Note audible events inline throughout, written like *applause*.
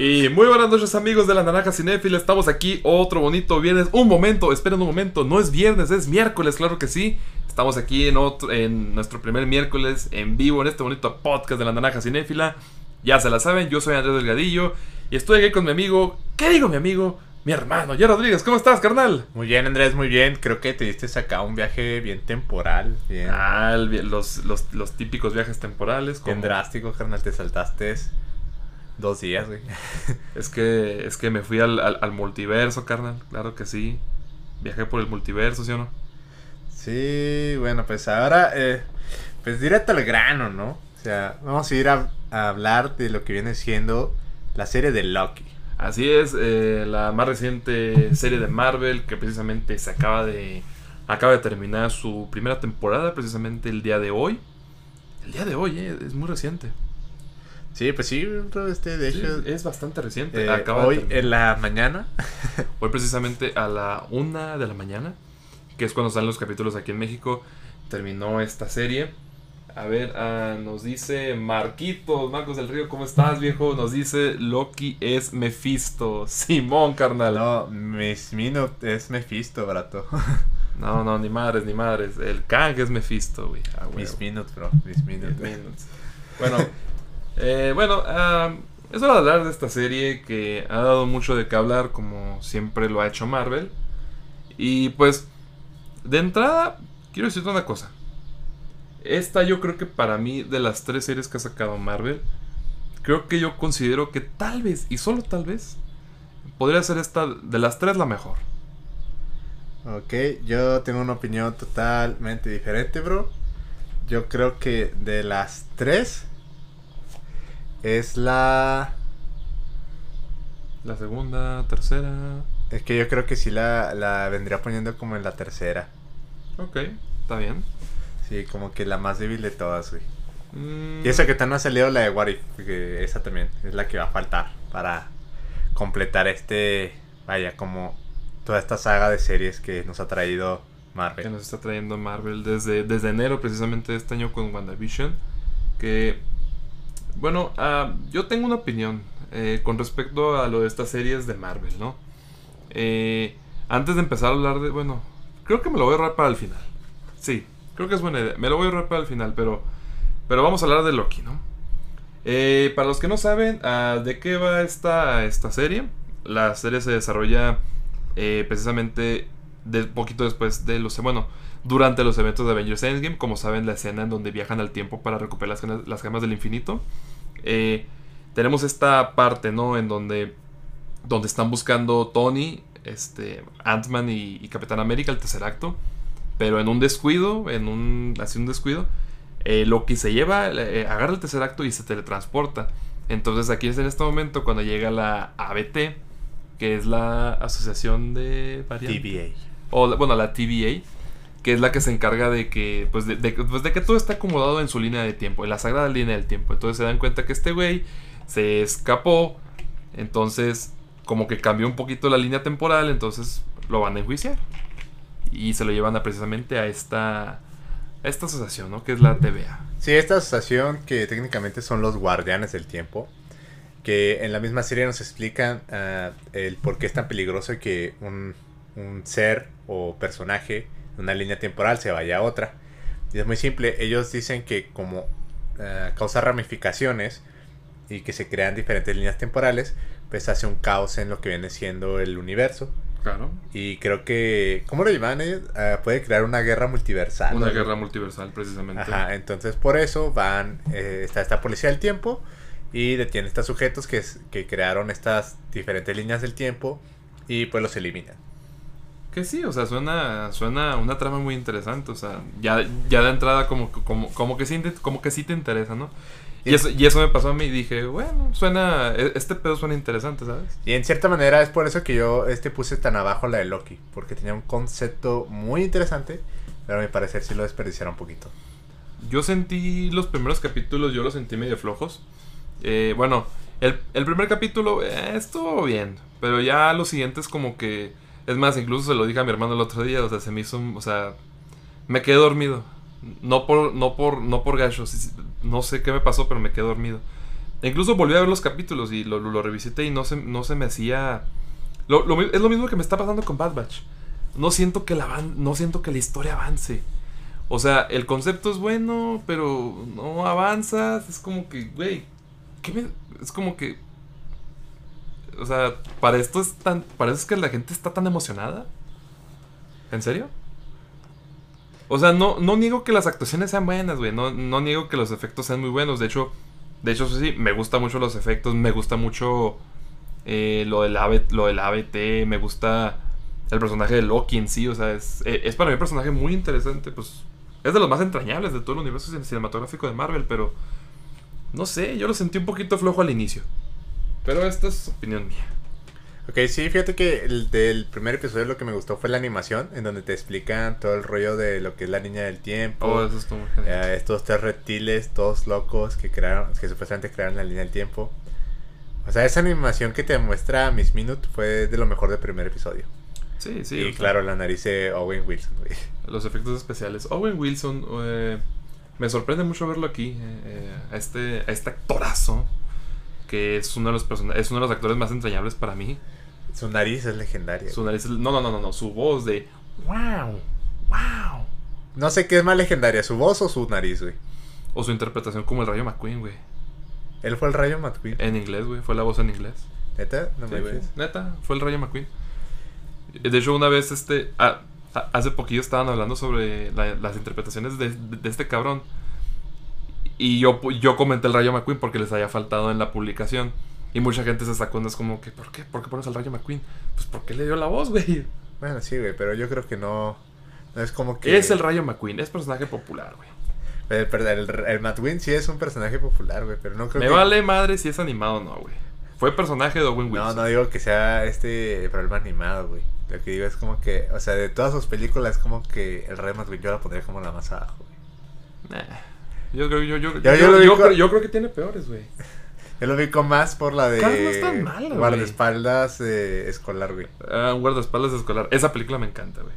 Y muy buenas noches amigos de la Naranja Cinéfila, estamos aquí otro bonito viernes, un momento, esperen un momento, no es viernes, es miércoles, claro que sí. Estamos aquí en, otro, en nuestro primer miércoles en vivo en este bonito podcast de la Naranja Cinéfila. Ya se la saben, yo soy Andrés Delgadillo y estoy aquí con mi amigo, ¿qué digo mi amigo? Mi hermano, ya Rodríguez, ¿cómo estás, carnal? Muy bien, Andrés, muy bien. Creo que te diste acá un viaje bien temporal. Bien, Ah, el los, los, los típicos viajes temporales. bien drástico, carnal. Te saltaste dos días, güey. Es que, es que me fui al, al, al multiverso, carnal. Claro que sí. Viajé por el multiverso, ¿sí o no? Sí, bueno, pues ahora, eh, pues directo al grano, ¿no? O sea, vamos a ir a, a hablar de lo que viene siendo la serie de Loki. Así es, eh, la más reciente serie de Marvel que precisamente se acaba de acaba de terminar su primera temporada precisamente el día de hoy. El día de hoy, eh, es muy reciente. Sí, pues sí, bro, este, de Sí, hecho, es bastante reciente. eh, acaba de hoy en la mañana. *laughs* Hoy precisamente a la una de la mañana, que es cuando salen los capítulos aquí en México, terminó esta serie. A ver, ah, nos dice Marquitos, Marcos del Río, ¿cómo estás, viejo? Nos dice Loki es Mephisto. *laughs* Simón, carnal. No, Miss Minute es Mephisto, brato. *laughs* No, no, ni madres, ni madres. El Kang es Mephisto, güey. Ah, Minute, bro. Miss Minute. Diez minutos. Bueno, eh, bueno, es hora de hablar de esta serie que ha dado mucho de qué hablar, como siempre lo ha hecho Marvel. Y pues, de entrada, quiero decirte una cosa. Esta yo creo que para mí, de las tres series que ha sacado Marvel, creo que yo considero que tal vez, y solo tal vez, podría ser esta de las tres la mejor. Ok, yo tengo una opinión totalmente diferente, bro. Yo creo que de las tres es la... La segunda, tercera. Es que yo creo que sí la, la vendría poniendo como en la tercera. Ok, está bien. Sí, como que la más débil de todas, güey. Mm, Y eso que tan no ha salido la de What If, que esa también es la que va a faltar para completar este, vaya, como toda esta saga de series que nos ha traído que Marvel. nos está trayendo Marvel desde, desde enero precisamente de este año con WandaVision. Que, bueno, ah, yo tengo una opinión eh, con respecto a lo de estas series de Marvel, ¿no? Eh, antes de empezar a hablar de, bueno, creo que me lo voy a ahorrar para el final. Sí, creo que es buena idea. Me lo voy a ahorrar para el final, pero, pero vamos a hablar de Loki, ¿no? Eh, para los que no saben ah, de qué va esta, esta serie, la serie se desarrolla eh, precisamente de poquito después de los bueno durante los eventos de Avengers Endgame como saben la escena en donde viajan al tiempo para recuperar las, gemas- las gemas del infinito. Eh, tenemos esta parte no en donde donde están buscando Tony este Ant-Man y, y Capitán América el tercer acto. Pero en un descuido en un así un descuido eh, Loki se lleva eh, agarra el tercer acto y se teletransporta. Entonces aquí es en este momento cuando llega la ABT que es la Asociación de Variantes. TVA. o bueno, la TVA, que es la que se encarga de que, pues de, pues de que todo está acomodado en su línea de tiempo, en la sagrada línea del tiempo. Entonces se dan cuenta que este güey se escapó, entonces como que cambió un poquito la línea temporal, entonces lo van a enjuiciar. Y se lo llevan a, precisamente a esta, a esta asociación, ¿no? Que es la TVA. Sí, esta asociación que técnicamente son los guardianes del tiempo, que en la misma serie nos explican ah, el por qué es tan peligroso que un, un ser o personaje una línea temporal se vaya a otra. Y es muy simple, ellos dicen que como ah, causa ramificaciones y que se crean diferentes líneas temporales, pues hace un caos en lo que viene siendo el universo. Claro. Y creo que, ¿cómo lo llaman ellos? Ah, puede crear una guerra multiversal. Una ¿no? guerra multiversal, precisamente. Ajá, entonces por eso van, eh, está esta policía del tiempo y detiene a estos sujetos que, que crearon estas diferentes líneas del tiempo y pues los eliminan. Que sí, o sea, suena, suena una trama muy interesante, o sea, ya, ya de entrada como, como, como, que sí, como que sí te interesa, ¿no? Y Y- eso, y eso me pasó a mí y dije, bueno, suena, e- este pedo suena interesante, ¿sabes? Y en cierta manera es por eso que yo este puse tan abajo la de Loki, porque tenía un concepto muy interesante, pero a mi parecer sí lo desperdiciaron un poquito. Yo sentí los primeros capítulos, yo los sentí medio flojos. Eh, bueno, el, el primer capítulo eh, estuvo bien, pero ya los siguientes como que... Es más, incluso se lo dije a mi hermano el otro día, o sea, se me hizo, un- o sea, me quedé dormido. No por, no por, no por gacho, sí, sí, no sé qué me pasó, pero me quedé dormido. incluso volví a ver los capítulos y lo, revisité y no se, no se me hacía... Es lo mismo que me está pasando con Bad Batch. No siento que la, no siento que la historia avance. O sea, el concepto es bueno, pero no avanzas. Es como que, güey. Es como que... O sea, para esto es tan... Parece que la gente está tan emocionada. ¿En serio? O sea, no, no niego que las actuaciones sean buenas, güey. No, no niego que los efectos sean muy buenos. De hecho, de hecho, sí, me gustan mucho los efectos. Me gusta mucho eh, lo, del ABT, lo del ABT. Me gusta el personaje de Loki en sí. O sea, es, eh, es para mí un personaje muy interesante. Pues es de los más entrañables de todo el universo cinematográfico de Marvel. Pero no sé, yo lo sentí un poquito flojo al inicio. Pero esta es opinión mía. Ok, sí, fíjate que el del primer episodio lo que me gustó fue la animación, en donde te explican todo el rollo de lo que es la niña del tiempo. Oh, eso estuvo muy eh, estos tres reptiles, todos locos, que crearon, que supuestamente crearon la línea del tiempo. O sea, esa animación que te muestra Miss Minute fue de lo mejor del primer episodio. Sí, sí. Y claro, la nariz de Owen Wilson, güey. Los efectos especiales. Owen Wilson, eh, me sorprende mucho verlo aquí. Eh, a, este, a este actorazo, que es uno, de los es uno de los actores más entrañables para mí. Su nariz es legendaria. Su nariz No, no, no, no, Su voz de. ¡Wow! ¡Wow! No sé qué es más legendaria, su voz o su nariz, güey. O su interpretación como el Rayo McQueen, güey. ¿Él fue el Rayo McQueen? En inglés, güey. Fue la voz en inglés. ¿Neta? No me sí, Neta, fue el Rayo McQueen. De hecho, una vez, este. hace poquillo estaban hablando sobre las interpretaciones de, de, este cabrón. Y yo, yo comenté el Rayo McQueen porque les había faltado en la publicación. Y mucha gente se sacó es como que, ¿por qué? ¿Por qué pones al Rayo McQueen? Pues porque le dio la voz, güey. Bueno, sí, güey, pero yo creo que no. No es como que. Es el Rayo McQueen, es personaje popular, güey. El, el, el, McQueen sí es un personaje popular, güey, pero no creo Me vale madre si es animado o no, güey. Fue personaje de Owen Wilson. No, no digo que sea este problema animado, güey. Lo que digo es como que, o sea, de todas sus películas, como que el Rayo McQueen yo la pondría como la más abajo, güey. Nah. Yo creo, yo, yo, yo, yo, yo creo que tiene peores, güey. *laughs* Yo lo vi con más por la de. Carlos no es tan malo, Guardaespaldas eh, escolar, güey. Ah, un guardaespaldas escolar. Esa película me encanta, güey.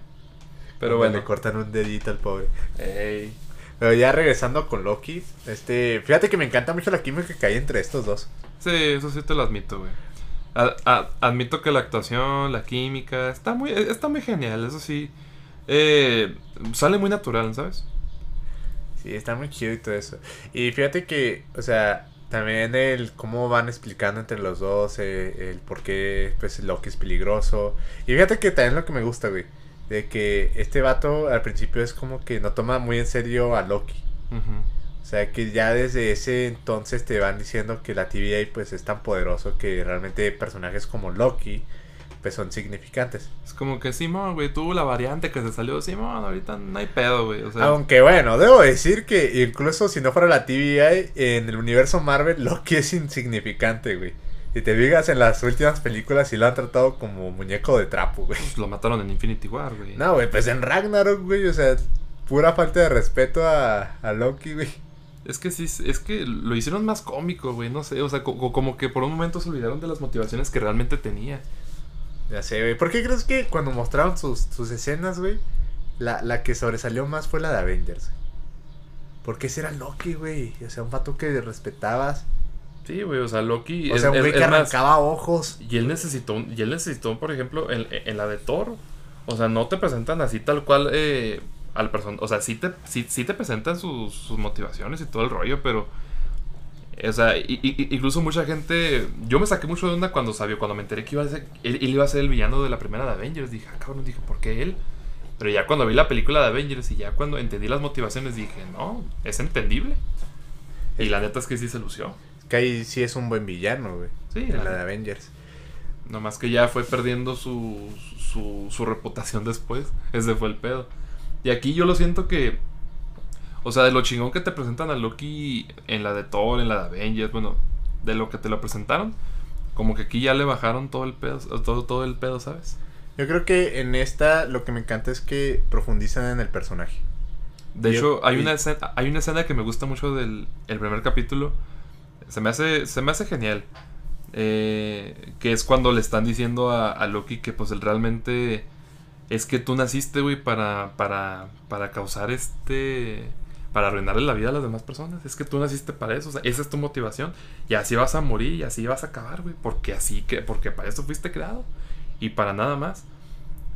Pero bueno. Le cortan un dedito al pobre. Ey. Pero ya regresando con Loki, este, fíjate que me encanta mucho la química que hay entre estos dos. Sí, eso sí te lo admito, güey. admito que la actuación, la química, está muy, está muy genial, eso sí. Eh, sale muy natural, ¿sabes? Sí, está muy chido y todo eso. Y fíjate que, o sea, también el cómo van explicando entre los dos, eh, el por qué pues, Loki es peligroso. Y fíjate que también lo que me gusta, güey. De que este vato al principio es como que no toma muy en serio a Loki. O sea que ya desde ese entonces te van diciendo que la TVA pues es tan poderoso que realmente personajes como Loki pues son significantes. Es como que Simón, güey, tuvo la variante que se salió Simón, ahorita no hay pedo, güey. Aunque bueno, debo decir que incluso si no fuera la TVA, en el universo Marvel, Loki es insignificante, güey. Si te fijas en las últimas películas y lo han tratado como muñeco de trapo, güey. Pues lo mataron en Infinity War, güey. No, güey, pues en Ragnarok, güey, o sea, pura falta de respeto a, a Loki, güey. Es que sí, es que lo hicieron más cómico, güey, no sé, o sea, como que por un momento se olvidaron de las motivaciones que realmente tenía. Ya sé, güey. ¿Por qué crees que cuando mostraron sus, escenas, güey, la, la, que sobresalió más fue la de Avengers? Porque ese era Loki, güey. O sea, un vato que respetabas. Sí, güey, o sea, Loki. O sea, un güey que arrancaba ojos. Y él necesitó, y él necesitó, por ejemplo, en, en la de Thor. O sea, no te presentan así tal cual eh, al person O sea, sí te, sí, sí te presentan sus, sus motivaciones y todo el rollo, pero o sea, incluso mucha gente. Yo me saqué mucho de onda cuando sabía, cuando me enteré que iba a ser, él, iba a ser el villano de la primera de Avengers. Dije, ah, cabrón, dije, ¿por qué él? Pero ya cuando vi la película de Avengers y ya cuando entendí las motivaciones, dije, no, es entendible. Y la neta es que sí se lució. Que ahí sí es un buen villano, güey. Sí, en la, de Avengers. Nomás que ya fue perdiendo su, su, su reputación después. Ese fue el pedo. Y aquí yo lo siento que o sea, de lo chingón que te presentan a Loki en la de Thor, en la de Avengers, bueno, de lo que te lo presentaron, como que aquí ya le bajaron todo el pedo, todo, todo el pedo, ¿sabes? Yo creo que en esta lo que me encanta es que profundizan en el personaje. De hecho, hay, una escena, hay una escena que me gusta mucho del el primer capítulo. Se me hace, se me hace genial. Eh, que es cuando le están diciendo a, a Loki que pues él realmente es que tú naciste, güey, para, para, para causar este para arruinarle la vida a las demás personas. Es que tú naciste para eso, o sea, esa es tu motivación. Y así vas a morir y así vas a acabar, güey. Porque así que, porque para eso fuiste creado. Y para nada más.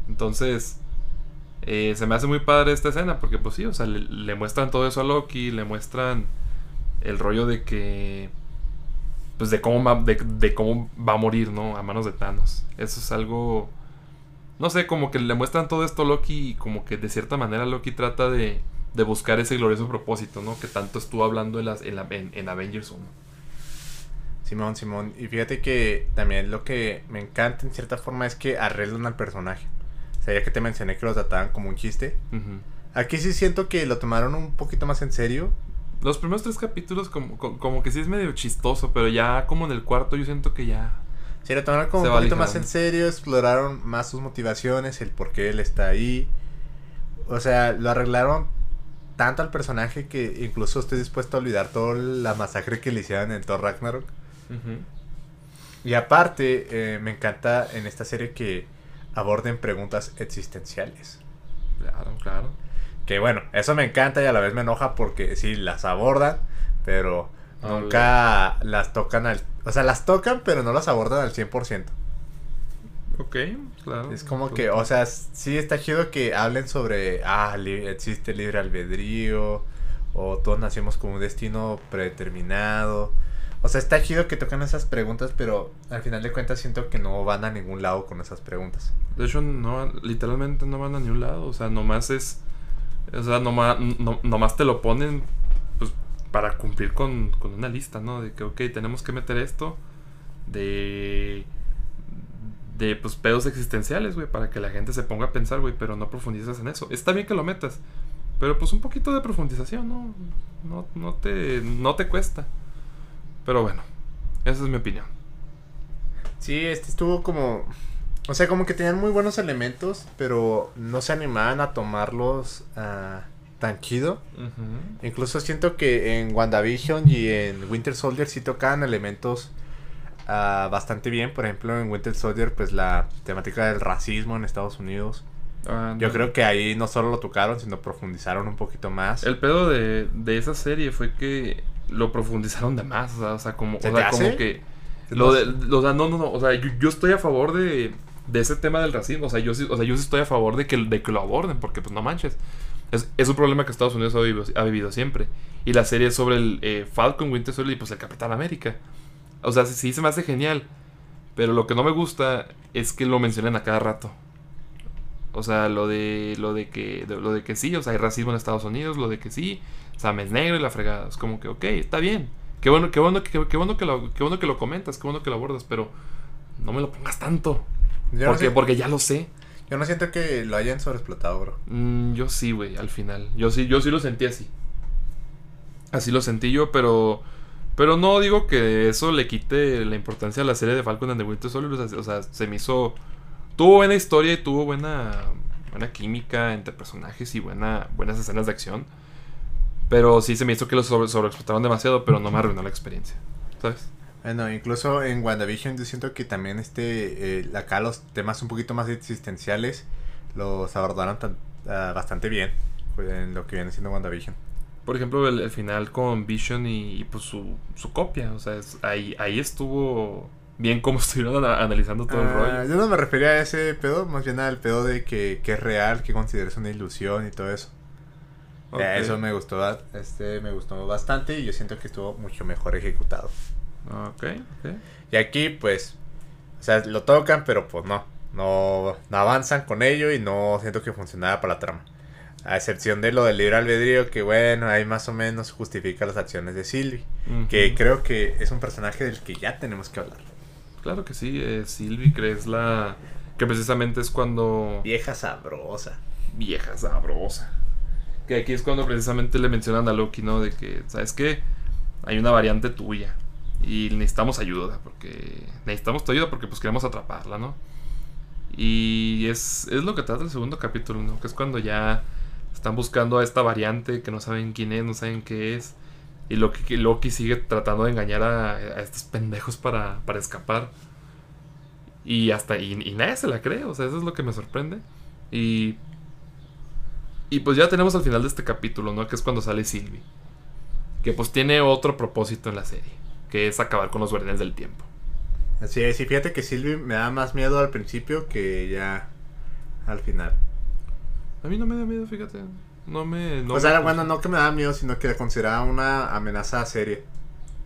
Entonces, eh, se me hace muy padre esta escena. Porque, pues sí, o sea, le, muestran todo eso a Loki. Le muestran el rollo de que. Pues de cómo, va, de cómo va a morir, ¿no? A manos de Thanos. Eso es algo. No sé, como que le muestran todo esto a Loki. Y como que de cierta manera Loki trata de de buscar ese glorioso propósito, ¿no? Que tanto estuvo hablando en, las, en, en, Avengers 1. Simón, Simón. Y fíjate que también lo que me encanta en cierta forma es que arreglan al personaje. O sea, ya que te mencioné que lo trataban como un chiste. Aquí sí siento que lo tomaron un poquito más en serio. Los primeros tres capítulos como, como, que sí es medio chistoso, pero ya como en el cuarto yo siento que ya... Sí, lo tomaron como un poquito más en serio, exploraron más sus motivaciones, el por qué él está ahí. O sea, lo arreglaron tanto al personaje que incluso estoy dispuesto a olvidar toda la masacre que le hicieron en Thor Ragnarok. Y aparte, eh, me encanta en esta serie que aborden preguntas existenciales. Claro, claro. Que bueno, eso me encanta y a la vez me enoja porque sí, las abordan, pero nunca las tocan al... O sea, las tocan, pero no las abordan al 100%. Ok, claro. Es como que, o sea, sí está chido que hablen sobre, ah, existe libre albedrío, o todos nacimos con un destino predeterminado. O sea, está chido que toquen esas preguntas, pero al final de cuentas siento que no van a ningún lado con esas preguntas. De hecho, no, literalmente no van a ningún lado. O sea, nomás es. O sea, nomás, no, nomás te lo ponen pues, para cumplir con, con una lista, ¿no? De que, ok, tenemos que meter esto. De de pues pedos existenciales, güey, para que la gente se ponga a pensar, güey, pero no profundizas en eso. Está bien que lo metas, pero pues un poquito de profundización, ¿no? No, no, te, no te cuesta. Pero bueno, esa es mi opinión. Sí, este estuvo como... O sea, como que tenían muy buenos elementos, pero no se animaban a tomarlos uh, tan chido. Incluso siento que en WandaVision y en Winter Soldier sí tocaban elementos Ah, bastante bien. Por ejemplo, en Winter Soldier, pues la temática del racismo en Estados Unidos. Ah, Yo creo que ahí no solo lo tocaron, sino profundizaron un poquito más. El pedo de, esa serie fue que lo profundizaron de más. O sea, como, o sea, como que. Lo de, no, no, no. O sea, yo, estoy a favor de, de, ese tema del racismo. O sea, yo, o sea, yo estoy a favor de que, de que lo aborden, porque pues no manches. Es, es un problema que Estados Unidos ha vivido, ha vivido siempre. Y la serie es sobre el eh, Falcon, Winter Soldier y pues el Capitán América. O sea, sí se me hace genial. Pero lo que no me gusta es que lo mencionen a cada rato. O sea, lo de lo de que lo de que sí, o sea, hay racismo en Estados Unidos, lo de que sí, Sam es negro y la fregada. Es como que, ok, está bien. Qué bueno, qué bueno, qué, bueno que lo, qué bueno que lo comentas, qué bueno que lo abordas, pero no me lo pongas tanto. porque, porque ya lo sé. Yo no siento que lo hayan sobreexplotado, bro. Mm, yo sí, güey, al final. Yo sí, yo sí lo sentí así. Así lo sentí yo, pero pero no digo que eso le quite la importancia a la serie de Falcon and the Winter Soldier. O sea, se me hizo. Tuvo buena historia y tuvo buena, buena química entre personajes y buena, buenas escenas de acción. Pero sí se me hizo que lo sobre, sobreexplotaron demasiado, pero no me arruinó la experiencia. ¿Sabes? Bueno, incluso en WandaVision yo siento que también este eh, acá los temas un poquito más existenciales los abordaron ah, bastante bien en lo que viene siendo WandaVision por ejemplo, el, final con Vision y, pues su, su, copia. O sea, ahí, ahí estuvo bien como *laughs* estuvieron analizando todo el ah, rollo. Yo no me refería a ese pedo, más bien al pedo de que, que es real, que consideres una ilusión y todo eso. eso me gustó, este, me gustó bastante y yo siento que estuvo mucho mejor ejecutado. Ok, ok. Y aquí, pues, o sea, lo tocan, pero pues no, no, no avanzan con ello y no siento que funcionara para la trama. A excepción de lo del libre albedrío, que bueno, ahí más o menos justifica las acciones de Sylvie. Que creo que es un personaje del que ya tenemos que hablar. Claro que sí, eh, Sylvie, crees la. Que precisamente es cuando. Vieja sabrosa. Vieja sabrosa. Que aquí es cuando precisamente le mencionan a Loki, ¿no? De que, ¿sabes qué? Hay una variante tuya. Y necesitamos ayuda, porque. Necesitamos tu ayuda porque pues queremos atraparla, ¿no? Y es, es lo que trata el segundo capítulo, ¿no? Que es cuando ya están buscando a esta variante que no saben quién es, no saben qué es. Y Loki, Loki sigue tratando de engañar a, estos pendejos para, para, escapar. Y hasta y, nadie se la cree, o sea, eso es lo que me sorprende. Y Y pues ya tenemos al final de este capítulo, ¿no? Que es cuando sale Sylvie. Que pues tiene otro propósito en la serie. Que es acabar con los guardianes del tiempo. Así es, y fíjate que Sylvie me da más miedo al principio que ya al final. A mí no me da miedo, fíjate. No me. No o sea, me- bueno, no que me da miedo, sino que la consideraba una amenaza seria.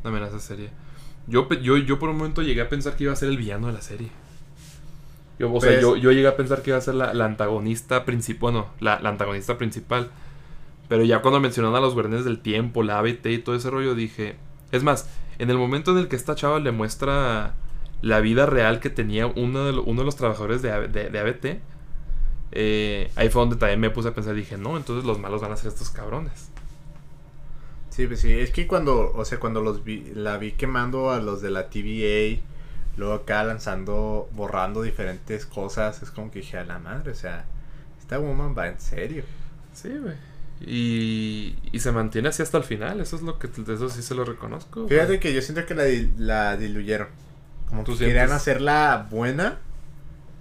Una amenaza seria. Yo, yo, yo por un momento llegué a pensar que iba a ser el villano de la serie. Yo, o sea, Pues- yo, yo llegué a pensar que iba a ser la, la antagonista principal. Bueno, la, la antagonista principal. Pero ya cuando mencionaron a los guardianes del tiempo, la ABT y todo ese rollo, dije. Es más, en el momento en el que esta chava le muestra la vida real que tenía uno de, lo- uno de los trabajadores de, A- de, de ABT, eh, ahí fue donde también me puse a pensar. Dije, no, entonces los malos van a ser estos cabrones. Sí, pues sí, es que cuando, o sea, cuando los vi, la vi quemando a los de la TVA, luego acá lanzando, borrando diferentes cosas, es como que dije, a la madre, o sea, esta woman va en serio. Sí, güey. Y, y se mantiene así hasta el final. Eso es lo que eso sí se lo reconozco. Fíjate que yo siento que la, la diluyeron. Como ¿Tú que querían hacerla buena.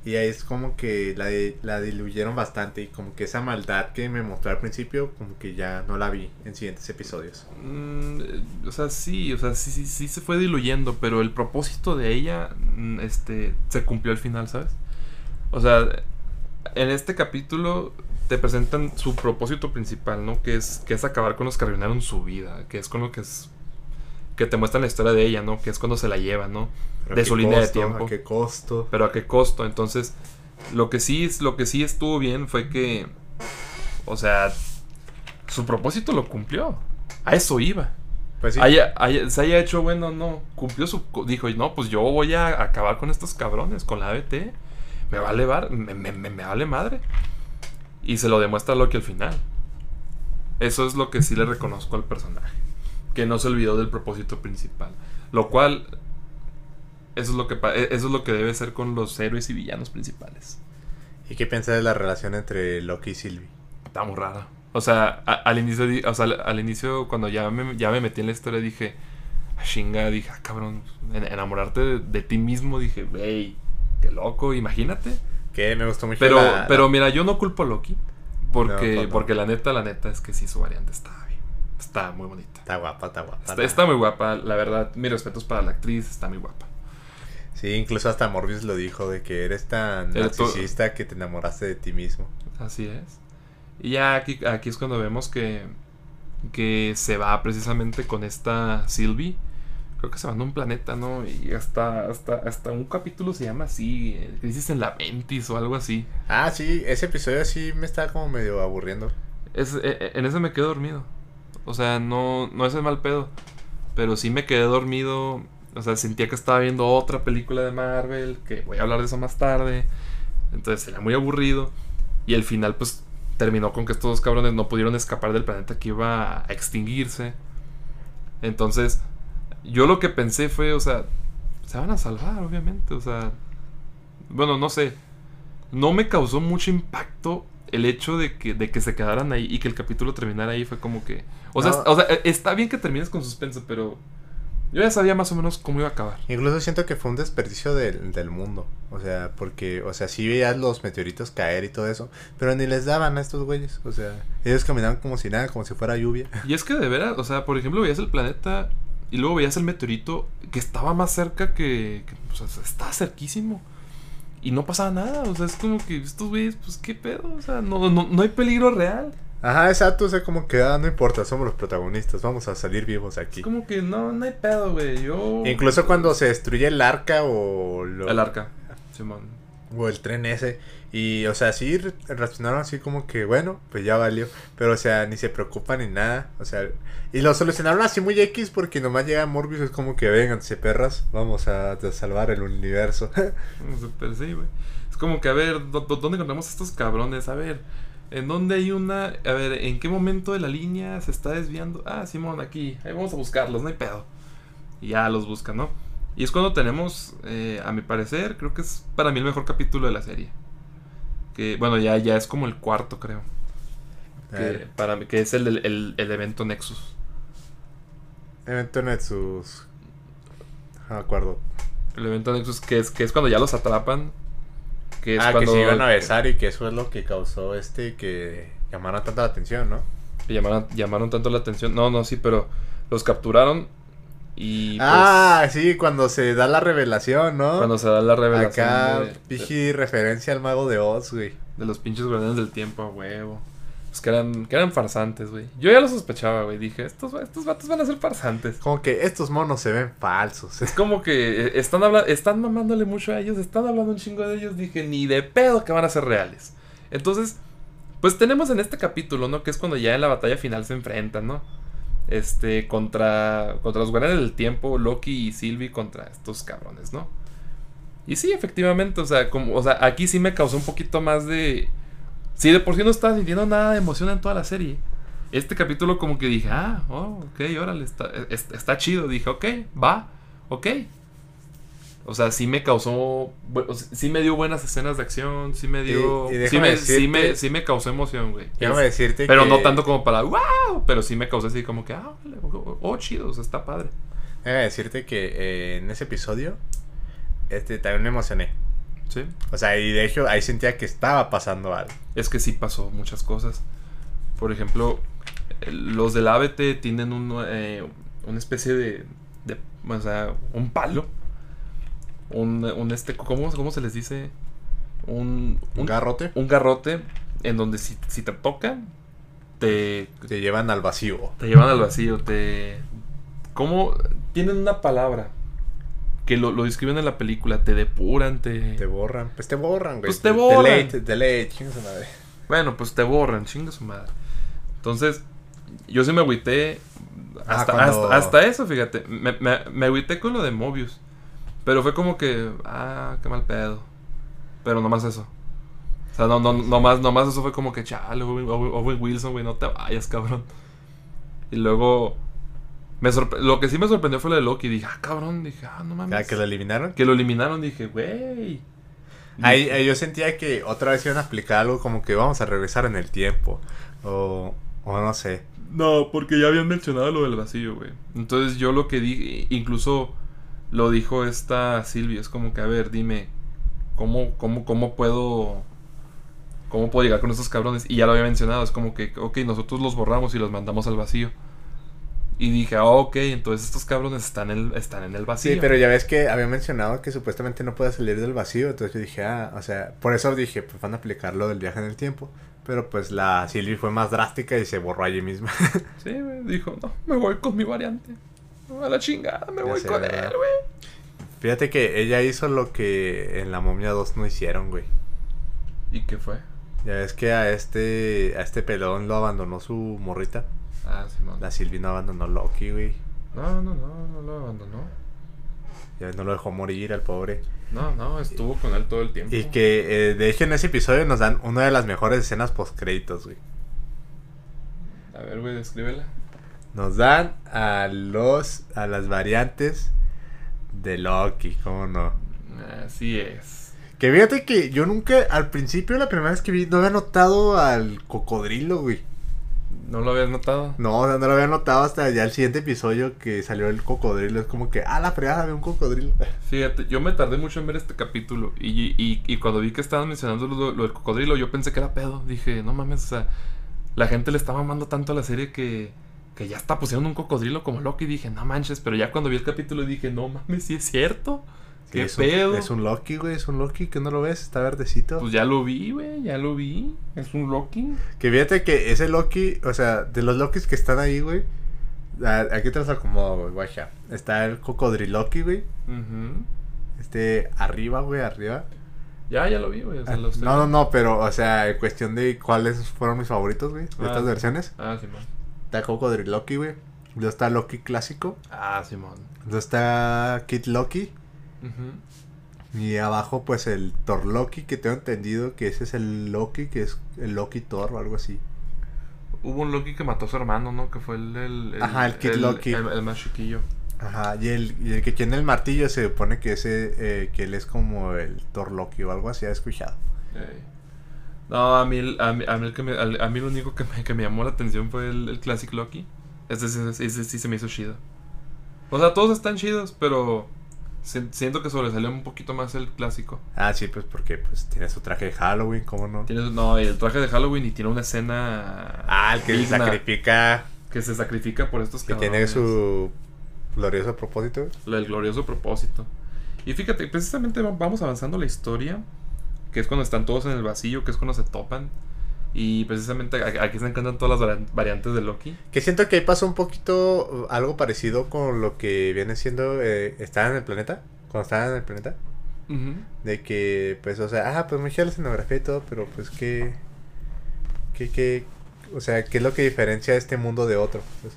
Y ahí es como que la, la diluyeron bastante. Y como que esa maldad que me mostró al principio, como que ya no la vi en siguientes episodios. Mm, eh, o sea, sí, o sea, sí, sí, sí se fue diluyendo, pero el propósito de ella, mm, este, se cumplió al final, ¿sabes? O sea, en este capítulo te presentan su propósito principal, ¿no? Que es, que es acabar con los que arruinaron su vida, que es con lo que es, que te muestran la historia de ella, ¿no? Que es cuando se la lleva, ¿no? De ¿a su línea de tiempo. ¿A qué costo? pero a qué costo. Entonces, lo que sí es, lo que sí estuvo bien fue que, o sea, su propósito lo cumplió. A eso iba. Pues sí. Haya- haya- se haya hecho bueno, no. Cumplió su, dijo, no, pues yo voy a acabar con estos cabrones, con la ABT. Me vale bar, me, me- me- me vale madre. Y se lo demuestra Loki al final. Eso es lo que sí le reconozco al personaje. Que no se olvidó del propósito principal. Lo cual. Eso es lo que, e- eso es lo que debe ser con los héroes y villanos principales. ¿Y qué piensas de la relación entre Loki y Sylvie? Está muy rara. O sea, a- al inicio, o sea, al, al inicio cuando ya me, ya me metí en la historia dije, "Ah, chinga, dije, ah, cabrón, en- enamorarte de, de ti mismo, dije, wey, qué loco, imagínate. Que me gustó mucho Pero, la- pero la- mira, yo no culpo a Loki, porque, No, no. porque la neta, la neta es que sí, su variante está bien, está muy bonita. Está guapa, está guapa. Está, está muy guapa, la verdad, mis respetos para la actriz, está muy guapa. Sí, incluso hasta Morbius lo dijo, de que eres tan narcisista que te enamoraste de ti mismo. Así es. Y ya aquí, aquí es cuando vemos que, que se va precisamente con esta Sylvie. Creo que se van a un planeta, ¿no? Y hasta, hasta, hasta un capítulo se llama así, eh, Crisis en la Ventis o algo así. Ah, sí, ese episodio sí me estaba como medio aburriendo. Es, eh, eh, en ese me quedé dormido. O sea, no, no es el mal pedo. Pero sí me quedé dormido. O sea, sentía que estaba viendo otra película de Marvel. Que voy a hablar de eso más tarde. Entonces era muy aburrido. Y el final, pues, terminó con que estos dos cabrones no pudieron escapar del planeta que iba a extinguirse. Entonces, yo lo que pensé fue, o sea, se van a salvar, obviamente. O sea, bueno, no sé. No me causó mucho impacto el hecho de que, de que se quedaran ahí y que el capítulo terminara ahí. Fue como que. O No. o sea, eh, está bien que termines con suspenso, pero. Yo ya sabía más o menos cómo iba a acabar. Incluso siento que fue un desperdicio del, del mundo. O sea, porque, o sea, sí veías los meteoritos caer y todo eso, pero ni les daban a estos güeyes. O sea, ellos caminaban como si nada, como si fuera lluvia. *laughs* Y es que de veras, o sea, por ejemplo, veías el planeta y luego veías el meteorito que estaba más cerca que. que, o sea, estaba cerquísimo. Y no pasaba nada. O sea, es como que estos güeyes, pues qué pedo. O sea, no, no, no hay peligro real. Ajá, exacto, o sea, como que, ah, no importa, somos los protagonistas, vamos a salir vivos aquí. Es como que no, no hay pedo, güey. Yo. Incluso cuando se destruye el arca o, lo- El arca. Simón. o el tren ese. Y, o sea, sí re- reaccionaron así como que, bueno, pues ya valió. Pero, o sea, ni se preocupan ni nada. O sea, y lo solucionaron así muy X porque nomás llega Morbius. Es como que, vénganse, perras, vamos a, a salvar el universo. *laughs* Super sí, güey. Es como que, a ver, ¿dó- dó- ¿dónde encontramos a estos cabrones? A ver, ¿en dónde hay una? A ver, ¿en qué momento de la línea se está desviando? Ah, Simón, aquí. Ahí vamos a buscarlos, no hay pedo. Y ya los buscan, ¿no? Y es cuando tenemos, eh, a mi parecer, creo que es para mí el mejor capítulo de la serie. Que, bueno, ya, ya es como el cuarto, creo. Que, para mí, que es el, el, el evento Nexus. Evento Nexus. No acuerdo. El evento Nexus, que es, que es cuando ya los atrapan. Que es ah, cuando, que se iban a besar y que eso es lo que causó este que, llamaron tanto la atención, ¿no? llamaron, llamaron tanto la atención. No, no, sí, pero los capturaron y... Pues, ah, sí, cuando se da la revelación, ¿no? Cuando se da la revelación. Acá, piji, referencia al mago de Oz, güey. De los pinches guardianes del tiempo, a huevo. Pues que eran, que eran farsantes, güey. Yo ya lo sospechaba, güey. Dije, estos, estos vatos van a ser farsantes. Como que estos monos se ven falsos. Es como que eh, están están mamándole mucho a ellos, están hablando un chingo de ellos. Dije, ni de pedo que van a ser reales. Entonces, pues tenemos en este capítulo, ¿no? Que es cuando ya en la batalla final se enfrentan, ¿no? Este, contra, contra los guardianes del tiempo, Loki y Sylvie contra estos cabrones, ¿no? Y sí, efectivamente, o sea, como, o sea, aquí sí me causó un poquito más de si de por sí no estaba sintiendo nada de emoción en toda la serie. Este capítulo como que dije, ah, oh, ok, órale, está, está, chido. Dije, ok, va, ok. O sea, sí me causó, sí me dio buenas escenas de acción, sí me dio, sí, me, sí, me, sí, me, causó emoción, güey. Déjame decirte Pero no tanto como para, wow, pero sí me causó así como que, ah, oh, chido, o sea, está padre. Déjame decirte que eh, en ese episodio, este, también me emocioné. Sí. O sea, y de hecho ahí sentía que estaba pasando algo. Es que sí pasó muchas cosas. Por ejemplo, los del ABT tienen un, eh, una especie de, de, O sea, un palo. Un, un este. ¿cómo, ¿Cómo se les dice? Un, un, garrote. Un garrote en donde si, si te tocan, te. Te llevan al vacío. Te llevan al vacío, te. ¿Cómo? Tienen una palabra que lo, lo, describen en la película, te depuran, te... Te borran, pues te borran, güey. Pues te borran. Delete, delete, chinga su madre. Bueno, pues te borran, chinga su madre. Entonces, yo sí me agüité ah, hasta, hasta, eso, fíjate. Me, me, me agüité con lo de Mobius. Pero fue como que, ah, qué mal pedo. Pero nomás eso. O sea, no, no, nomás, nomás eso fue como que, chale, Owen Wilson, güey, no te vayas, cabrón. Y luego lo que sí me sorprendió fue lo de Loki. Dije, ah, cabrón. Dije, ah, no mames. ¿Que lo eliminaron? Que lo eliminaron. Dije, güey. Ahí, yo sentía que otra vez iban a aplicar algo como que vamos a regresar en el tiempo. O, o no sé. No, porque ya habían mencionado lo del vacío, güey. Entonces yo lo que dije, incluso lo dijo esta Silvia, es como que, a ver, dime, ¿cómo, cómo, cómo puedo... ¿Cómo puedo llegar con estos cabrones? Y ya lo había mencionado, es como que, ok, nosotros los borramos y los mandamos al vacío. Y dije, ah, ok, entonces estos cabrones están en, están en el vacío. Sí, pero ya ves que había mencionado que supuestamente no puede salir del vacío. Entonces yo dije, ah, o sea, por eso dije, pues van a aplicar lo del viaje en el tiempo. Pero pues la Sylvie fue más drástica y se borró allí misma. *laughs* sí, me dijo, no, me voy con mi variante. A la chingada, me voy con él, güey. Fíjate que ella hizo lo que en la momia 2 no hicieron, güey. ¿Y qué fue? Ya ves que a este, a este pelón lo abandonó su morrita. Ah, sí, man. La Sylvie no abandonó Loki, güey. No, no, no, no lo abandonó. Ya no lo dejó morir al pobre. No, no, estuvo con él todo el tiempo. Y que, eh, de hecho, en ese episodio nos dan una de las mejores escenas post-créditos, güey. A ver, güey, descríbela. Nos dan a los, a las variantes de Loki, ¿cómo no? Así es. Que fíjate que yo nunca, al principio, la primera vez que vi, no había notado al cocodrilo, güey. ¿No lo habías notado? No, no lo había notado hasta ya el siguiente episodio que salió el cocodrilo. Es como que, ah, la fregada, había un cocodrilo. *laughs* Fíjate, yo me tardé mucho en ver este capítulo. Y, y, y cuando vi que estaban mencionando lo, del cocodrilo, yo pensé que era pedo. Dije, no mames, o sea, la gente le estaba amando tanto a la serie que, que ya está pusieron un cocodrilo como Loki. Dije, no manches, pero ya cuando vi el capítulo dije, no mames, sí es cierto. ¿Qué es pedo? Un, es un Loki, güey, es un Loki, que no lo ves, está verdecito. Pues ya lo vi, güey, ya lo vi. Es un Loki. Que fíjate que ese Loki, o sea, de los Lokis que están ahí, güey. Aquí te los acomodo, güey, guacha. Está el cocodriloki, güey. Este, arriba, güey, arriba. Ya, ya lo vi, güey. Ah, no, no, no, pero, o sea, en cuestión de cuáles fueron mis favoritos, güey, de ah, estas versiones. Ah, Simón. Está Cocodriloki, güey. Luego está Loki clásico. Ah, Simón. Luego está Kid Loki. Y abajo, pues el Thor Loki, que tengo entendido que ese es el Loki, que es el Loki Thor o algo así. Hubo un Loki que mató a su hermano, ¿no? Que fue el. el, Ajá, el Kid Loki. El, más chiquillo. Ajá, y el, que tiene el martillo se supone que ese eh, que él es como el Thor Loki o algo así, ha escuchado. No, a mí, a mí, a mí, que a mí lo único que me, que me llamó la atención fue el, el Classic Loki. Ese, ese, ese, sí se me hizo chido. O sea, todos están chidos, pero Siento que sobresalió un poquito más el clásico. Ah, sí, pues porque pues tiene su traje de Halloween, ¿cómo no? Tiene, no, el traje de Halloween y tiene una escena. Ah, el que se sacrifica, Que se sacrifica por estos que tiene su glorioso propósito. Del glorioso propósito. Y fíjate, precisamente va- vamos avanzando la historia. Que es cuando están todos en el vacío, que es cuando se topan. Y precisamente aquí se encuentran todas las vari- variantes de Loki. Que siento que ahí pasó un poquito uh, algo parecido con lo que viene siendo eh, estar en el planeta. Cuando estaban en el planeta. De que, pues, o sea, ah, pues chida la escenografía y todo, pero pues que. Que, que. O sea, ¿qué es lo que diferencia este mundo de otro? Pues,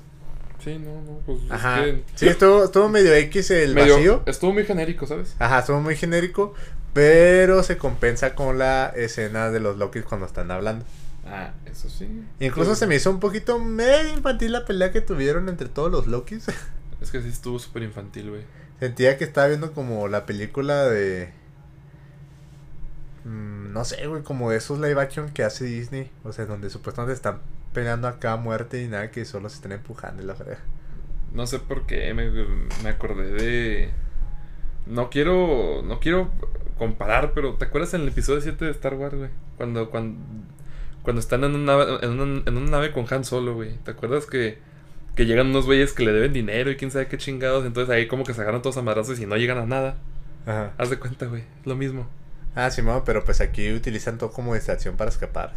Sí, no, no, pues es ajá. que- Sí, estuvo, estuvo medio X el medio- vacío. Estuvo muy genérico, ¿sabes? Ajá, estuvo muy genérico. Pero se compensa con la escena de los Lokis cuando están hablando. Ah, eso sí. Incluso se me hizo un poquito medio infantil la pelea que tuvieron entre todos los Lokis. *laughs* Es que sí estuvo súper infantil, güey. Sentía que estaba viendo como la película de. mm, no sé, güey, como de esos live action que hace Disney. O sea, donde supuestamente están peleando acá a muerte y nada, que solo se están empujando y la frega. No sé por qué me, me acordé de. No quiero. No quiero comparar, pero ¿te acuerdas en el episodio 7 de Star Wars, güey? Cuando, cuando, cuando están en una, nave, en, una, en una nave con Han Solo, güey. ¿Te acuerdas que, que llegan unos güeyes que le deben dinero y quién sabe qué chingados? Entonces ahí como que se agarran todos a madrazos y no llegan a nada. Ajá. Haz de cuenta, güey. Es lo mismo. Ah, Simón, pero pues aquí utilizan todo como distracción para escapar.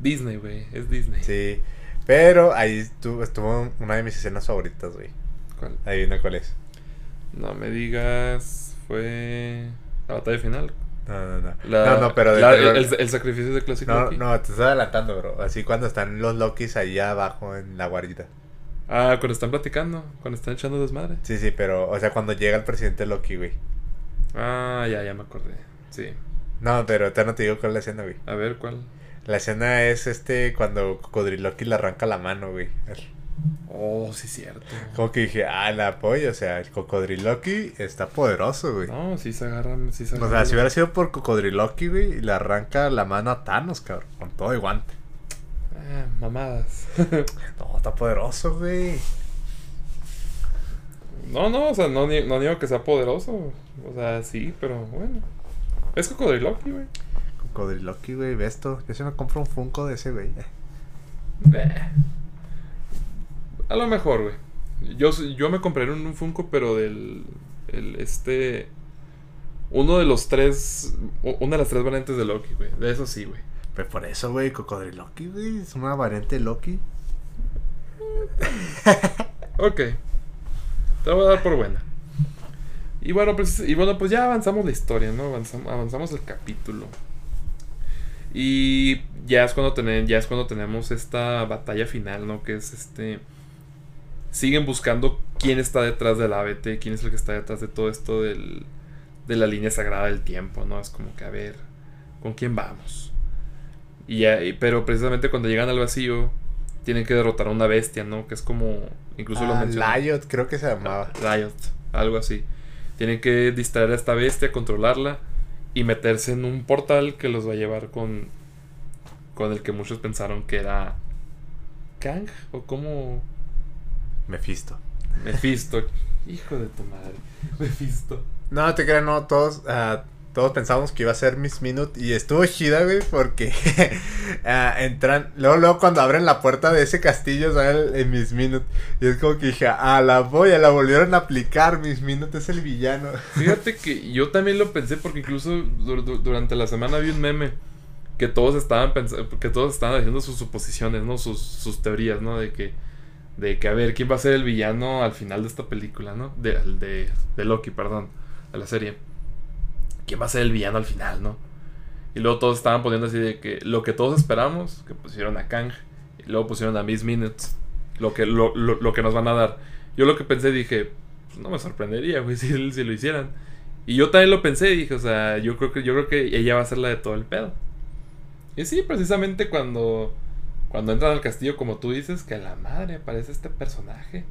Disney, güey. Es Disney. Sí. Pero ahí estuvo, estuvo una de mis escenas favoritas, güey. ¿Cuál? Adivina cuál es. No me digas. Fue. La batalla final. No, no, no. La- no, no, pero de la- terror. el, el sacrificio de Classic No, Loki. no, te estoy adelantando, bro. Así cuando están los Lokis ahí abajo en la guarida. Ah, cuando están platicando, cuando están echando desmadre. Sí, sí, pero, o sea, cuando llega el presidente Loki, güey. Ah, ya, ya me acordé. Sí. No, pero te no te digo cuál es la escena, güey. A ver, ¿cuál? La escena es este cuando Cocodriloqui le arranca la mano, güey. Oh, sí, cierto. Como que dije, ah, la apoyo, o sea, el Cocodriloqui está poderoso, güey. No, sí se agarran, sí se O sea, agarran. si hubiera sido por Cocodriloqui, güey, le arranca la mano a Thanos, cabrón, con todo y guante. Ah, mamadas. *laughs* No, está poderoso, güey. no, no, o sea, no, no digo que sea poderoso. O sea, sí, pero bueno. Es Cocodriloqui, güey. Cocodriloqui, güey, ve esto. Yo se me compro un Funko de ese, güey. A lo mejor, güey. Yo, yo me compré un, un Funko, pero del. El, este. Uno de los tres. Una de las tres variantes de Loki, güey. De eso sí, güey. Pues por eso, güey, Cocodriloqui, güey, es una variante de Loki. *laughs* Ok. Te voy a dar por buena. Y bueno, pues, y bueno, pues ya avanzamos la historia, ¿no? Avanzamos, avanzamos el capítulo. Y ya es cuando tenen, ya es cuando tenemos esta batalla final, ¿no? Que es este. Siguen buscando quién está detrás del ABT, quién es el que está detrás de todo esto del, de la línea sagrada del tiempo, ¿no? Es como que a ver, ¿con quién vamos? Y pero precisamente cuando llegan al vacío, tienen que derrotar a una bestia, ¿no? Que es como. Incluso lo Ah, mencionan. Lyot, creo que se llamaba. Riot, algo así. Tienen que distraer a esta bestia, controlarla y meterse en un portal que los va a llevar con con el que muchos pensaron que era Kang o como Mephisto. Mephisto. *laughs* Hijo de tu madre. Mephisto. No, te creas, no, todos, ah, todos pensábamos que iba a ser Miss Minute y estuvo chida, güey, porque *laughs* ah, entran, luego, luego cuando abren la puerta de ese castillo sale el, Miss Minute y es como que dije, ah, la voy, la volvieron a aplicar, Miss Minute es el villano. *laughs* Fíjate que yo también lo pensé porque incluso dur- dur- durante la semana vi un meme que todos estaban pensando, que todos estaban haciendo sus suposiciones, ¿no? Sus, sus teorías, ¿no? De que, de que a ver, ¿quién va a ser el villano al final de esta película, ¿no? De, de, de Loki, perdón, de la serie. ¿Quién va a ser el villano al final, ¿no? Y luego todos estaban poniendo así de que lo que todos esperamos, que pusieron a Kang, y luego pusieron a Miss Minutes, lo que, lo, lo, lo que nos van a dar. Yo lo que pensé, dije, pues no me sorprendería, güey, *laughs* si, si lo hicieran. Y yo también lo pensé, dije, o sea, yo creo que yo creo que ella va a ser la de todo el pedo. Y sí, precisamente cuando cuando entran al castillo, como tú dices, que a la madre aparece este personaje.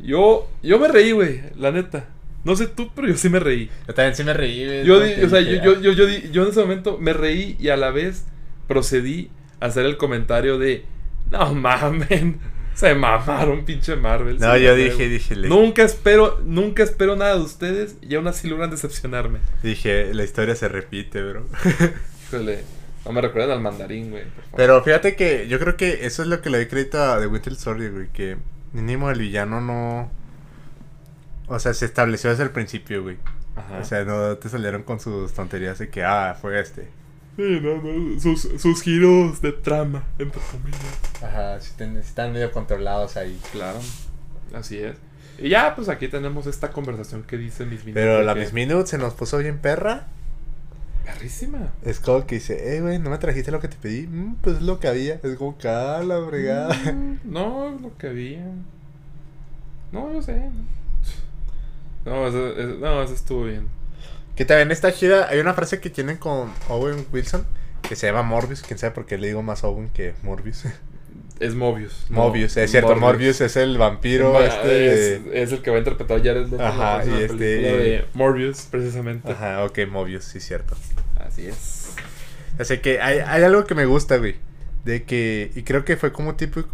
Yo yo me reí, güey, la neta. No sé tú, pero yo sí me reí. Yo también sí me reí, güey. Yo, di- o sea, dije, yo, ah, yo, yo, yo, di- yo en ese momento me reí y a la vez procedí a hacer el comentario de, no mamen, *laughs* Se mamaron, pinche Marvel. No, yo dije, dije, le- Nunca espero, nunca espero nada de ustedes y aún así logran decepcionarme. dije, la historia se repite, bro. *laughs* Híjole, no me recuerdan al mandarín, güey. Pero fíjate que yo creo que eso es lo que le doy crédito a The Winter Soldier, güey. Que mínimo el villano no. O sea, se estableció desde el principio, güey. Ajá. O sea, no te salieron con sus tonterías de que, ah, fue este. Sí, no, no, sus, sus giros de trama, entre comillas. Ajá, sí, están medio controlados ahí. Claro, así es. Y ya, pues aquí tenemos esta conversación que dice Miss Minute. Pero la que- Miss Minute se nos puso bien perra. Perrísima. Es como que dice, eh, güey, no me trajiste lo que te pedí. Mm, pues es lo que había. Es como que, ah, la fregada. Mm, *laughs* No, es lo que había. No, yo sé. No, eso, eso- no, eso estuvo bien. Que también está chida. Hay una frase que tienen con Owen Wilson que se llama Morbius. Quién sabe por qué le digo más Owen que Morbius. *laughs* Es Mobius. no, Morbius, es cierto. Morbius, es el vampiro. Este. es, es el que va a interpretar Jared Leto Ajá, y este- de Morbius, precisamente. Ajá, ok, Mobius, sí, cierto. Así es. Así que hay, hay algo que me gusta, güey. De que, y creo que fue como tipo,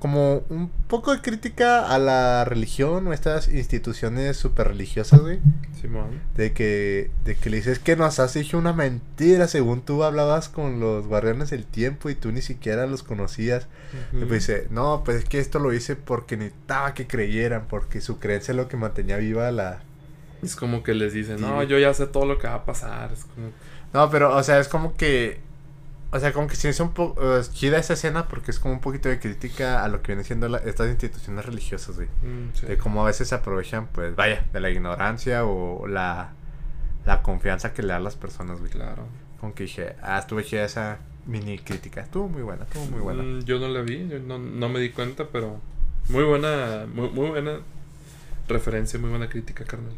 como un poco de crítica a la religión o estas instituciones súper religiosas, güey. Simón. De que, de que le dices que nos has dicho una mentira según tú hablabas con los guardianes del tiempo y tú ni siquiera los conocías. Y pues dice, no, pues es que esto lo hice porque necesitaba que creyeran, porque su creencia es lo que mantenía viva la... Es como que les dicen, no, yo ya sé todo lo que va a pasar. Es como, No, pero, o sea, es como que... O sea, como que sí es un poco eh, chida esa escena porque es como un poquito de crítica a lo que vienen siendo la- estas instituciones religiosas, güey. mm, sí. De cómo a veces se aprovechan, pues, vaya, de la ignorancia o la, la confianza que le dan las personas, güey. Claro. Como que dije, ah, estuve chida esa mini crítica. Estuvo muy buena, estuvo muy buena. Mm, yo no la vi, yo no, no me di cuenta, pero muy buena, muy, muy buena referencia, muy buena crítica, carnal.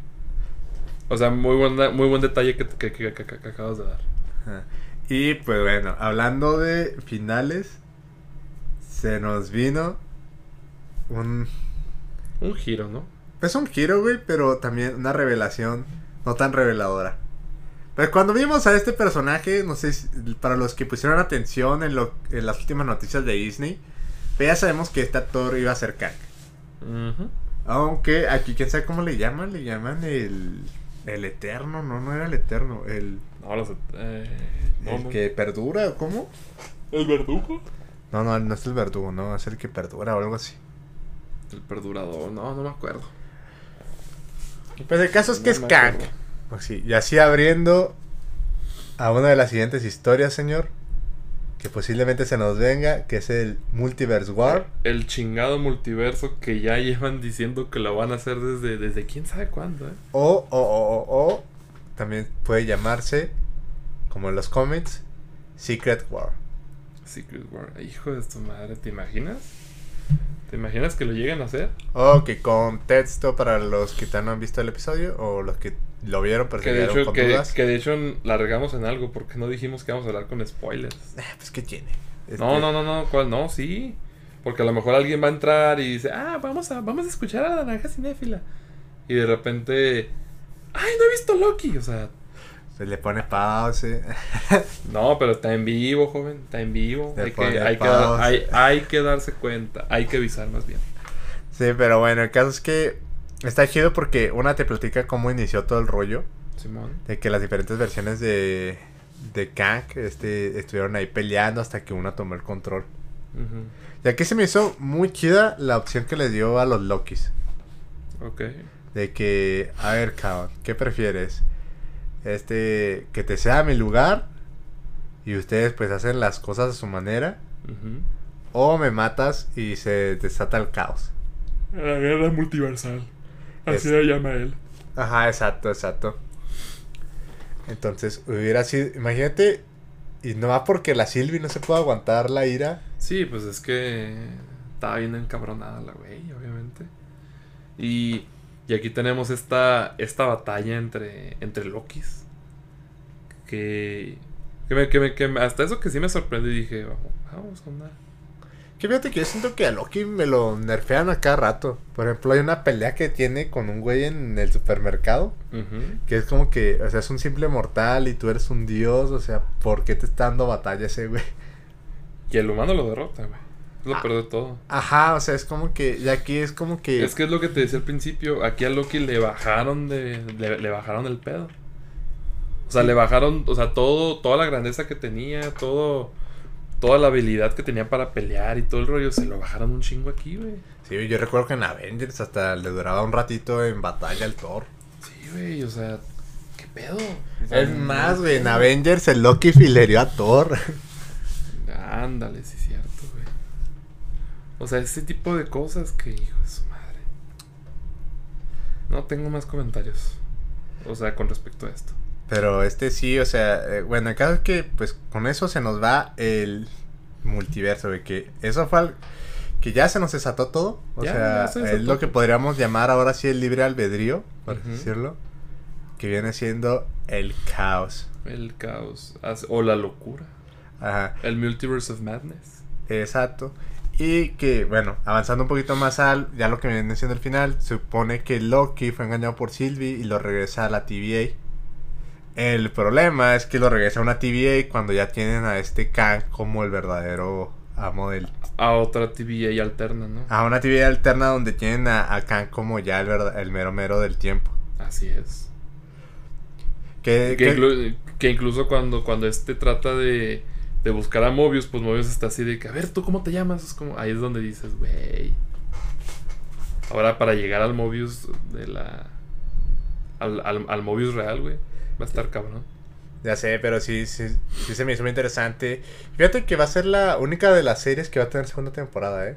O sea, muy buena, muy buen detalle que- que- que acabas de dar. Y pues bueno, hablando de finales, se nos vino un... Un giro, ¿no? Es un giro, güey, pero también una revelación no tan reveladora. Pero cuando vimos a este personaje, no sé, si- para los que pusieron atención en, lo, en las últimas noticias de Disney, pues ya sabemos que este actor iba a ser Kang. Aunque aquí, quién sabe cómo le llaman, le llaman el, el eterno, no, no era el eterno, el, No, los, eh, no, el no. que perdura, ¿o cómo? ¿El verdugo? No, no, no es el verdugo, no, es el que perdura o algo así. El perdurador, no, no me acuerdo. Pues el caso es que No es Kang. acuerdo. Pues sí, y así abriendo a una de las siguientes historias, señor, que posiblemente se nos venga, que es el Multiverse War. El chingado multiverso que ya llevan diciendo que lo van a hacer desde, desde quién sabe cuándo, ¿eh? O, o, o, o, o, también puede llamarse, como en los cómics, Secret War. Secret War. Hijo de tu madre, ¿te imaginas? ¿Te imaginas que lo lleguen a hacer? O que contexto para los que no han visto el episodio o los que lo vieron pero se Que de, quedaron hecho, con que, dudas. que de hecho la regamos en algo porque no dijimos que vamos a hablar con spoilers. Eh, pues, ¿qué tiene? Este, No, no, no, no, ¿cuál? No, sí. Porque a lo mejor alguien va a entrar y dice, ah, vamos a, vamos a escuchar a la naranja cinéfila. Y de repente, ay, no he visto Loki. O sea, Se le pone pause. *laughs* no, pero está en vivo, joven, está en vivo. Hay que, hay, que pausa. dar- hay, hay que darse cuenta, hay que avisar más bien. sí, pero bueno, el caso es que está chido porque una te platica cómo inició todo el rollo. Simón. De que las diferentes versiones de, de Kang este, estuvieron ahí peleando hasta que una tomó el control. Ujú. Y aquí se me hizo muy chida la opción que le dio a los Lokis. Ok. De que, a ver, cabrón, ¿qué prefieres? Este, que te sea mi lugar y ustedes pues hacen las cosas a su manera. O me matas y se desata el caos. La guerra multiversal. Así le llama él. Ajá, exacto, exacto. Entonces, hubiera sido, imagínate, y no va porque la Sylvie no se puede aguantar la ira. Sí, pues es que estaba bien encabronada la güey, obviamente. Y, y aquí tenemos esta, esta batalla entre, entre Lokis. Que, que, me, que, me, que me- hasta eso que sí me sorprendió y dije, vamos, vamos a andar. Que fíjate que yo siento que a Loki me lo nerfean a cada rato. Por ejemplo, hay una pelea que tiene con un güey en el supermercado. Que es como que, o sea, es un simple mortal y tú eres un dios. O sea, ¿por qué te está dando batalla ese güey? Y el humano lo derrota, güey. Lo Ah. peor de todo. Ajá, o sea, es como que. Y aquí es como que. Es que es lo que te decía al principio. Aquí a Loki le bajaron de. Le, le bajaron el pedo. O sea, le bajaron. O sea, todo. Toda la grandeza que tenía. Todo. Toda la habilidad que tenía para pelear y todo el rollo. Se lo bajaron un chingo aquí, güey. Sí, yo recuerdo que en Avengers hasta le duraba un ratito en batalla al Thor. Sí, güey. O sea. ¿Qué pedo? O sea, Es más, güey, en. Avengers el Loki filerió a Thor. Ándale, sí, güey. O sea, ese tipo de cosas que, hijo de su madre. No tengo más comentarios. O sea, con respecto a esto. Pero este sí, o sea, eh, bueno, el caso es que pues con eso se nos va el multiverso, güey, que eso fue al- que ya se nos desató todo, o Ya, sea, se es lo que podríamos llamar ahora sí el libre albedrío, por Ujú. decirlo, que viene siendo el caos. El caos. O la locura. Ajá, El Multiverse of Madness. exacto. Y que, bueno, avanzando un poquito más al, ya lo que viene siendo el final, supone que Loki fue engañado por Sylvie y lo regresa a la TVA. El problema es que lo regresa a una TVA cuando ya tienen a este Kang como el verdadero amo del... A otra TVA alterna, ¿no? A una TVA alterna donde tienen a, a Kang como ya el, verda- el mero mero del tiempo. Así es. Que, Que, que- inclu- que incluso cuando, cuando este trata de, de buscar a Mobius, pues Mobius está así de que, a ver, ¿tú cómo te llamas? Es como, ahí es donde dices, güey. Ahora para llegar al Mobius de la... Al, al, al Mobius real, güey. Va a estar cabrón. Ya sé, pero sí, sí, sí se me hizo muy interesante. Fíjate que va a ser la única de las series que va a tener segunda temporada, ¿eh?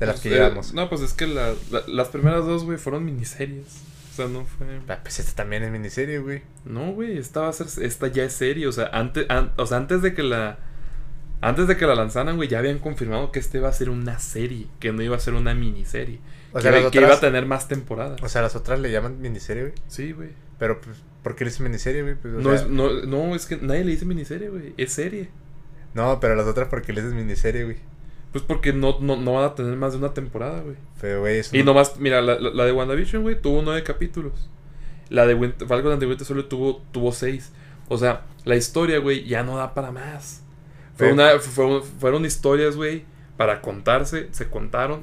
De las Pues, que eh, llevamos. no, pues es que la- la- las primeras dos, güey, fueron miniseries. O sea, no fue... Ah, Pues esta también es miniserie, güey. No, güey, esta va a ser, esta ya es serie, o sea, antes, an- o sea, antes de que la, antes de que la lanzaran, güey, ya habían confirmado que este iba a ser una serie, que no iba a ser una miniserie, O que, sea, que iba a tener más temporadas. o sea, las otras le llaman miniserie, güey. sí, güey. Pero, pues, ¿por qué le dicen miniserie, güey? Pues, No, sea, es, no, no, es que nadie le dice miniserie, güey, es serie. no, pero las otras, ¿por qué le dicen miniserie, güey? Pues porque no, no, no van a tener más de una temporada, güey. Pero, güey, Y no- nomás, mira, la, la- la de WandaVision, güey, tuvo nueve capítulos. La de Winter, Falcon and the Winter Soldier tuvo, tuvo seis. O sea, la historia, güey, ya no da para más. Fue Pero- una, fue- fueron historias, güey, para contarse, se contaron,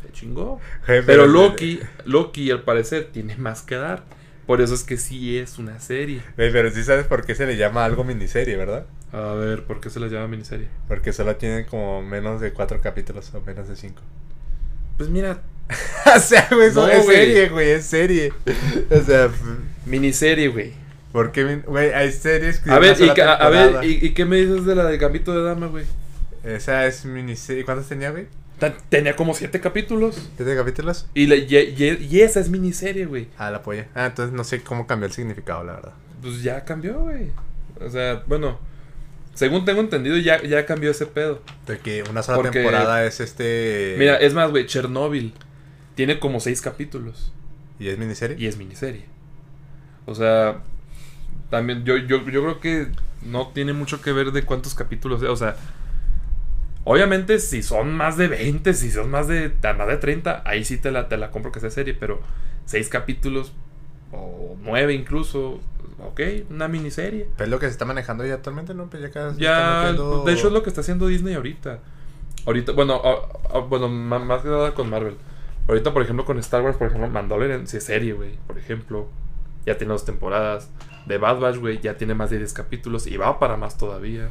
se chingó. Pero Loki, Loki, al parecer, tiene más que dar. Por eso es que sí es una serie. Pero sí sabes por qué se le llama algo miniserie, ¿verdad? A ver, ¿por qué se la llama miniserie? Porque solo tienen como menos de cuatro capítulos o menos de cinco. Pues mira, *laughs* o sea, güey, No, es güey. serie, güey, es serie. O sea, *laughs* miniserie, güey. ¿por qué, min- güey? Hay series que A ver, y, ca- a ver y, y qué me dices de la de Gambito de Dama, güey? Esa es miniserie. ¿Cuántos tenía, güey? Tenía como siete capítulos. ¿Siete capítulos? Y, la- y, y- y esa es miniserie, güey. Ah, la polla. Ah, entonces no sé cómo cambió el significado, la verdad. Pues ya cambió, güey. O sea, bueno, según tengo entendido, ya, ya cambió ese pedo. De que una sola Porque- temporada es este. Mira, es más, güey, Chernobyl tiene como seis capítulos. ¿Y es miniserie? Y es miniserie. O sea, también yo, yo, yo creo que no tiene mucho que ver de cuántos capítulos. O sea, obviamente si son más de 20, si son más de, más de 30, ahí sí te la, te la compro que sea serie. Pero seis capítulos o nueve incluso, ok, una miniserie. Pero es lo que se está manejando ya actualmente, ¿no? Pues ya cada vez se Ya, está metiendo- de hecho es lo que está haciendo Disney ahorita. Ahorita, bueno, a- a- bueno, más que nada con Marvel. Ahorita, por ejemplo, con Star Wars, por ejemplo, Mandalorian, sí es serie, güey, por ejemplo. Ya tiene dos temporadas. De Bad Batch, güey, ya tiene más de 10 capítulos y va para más todavía.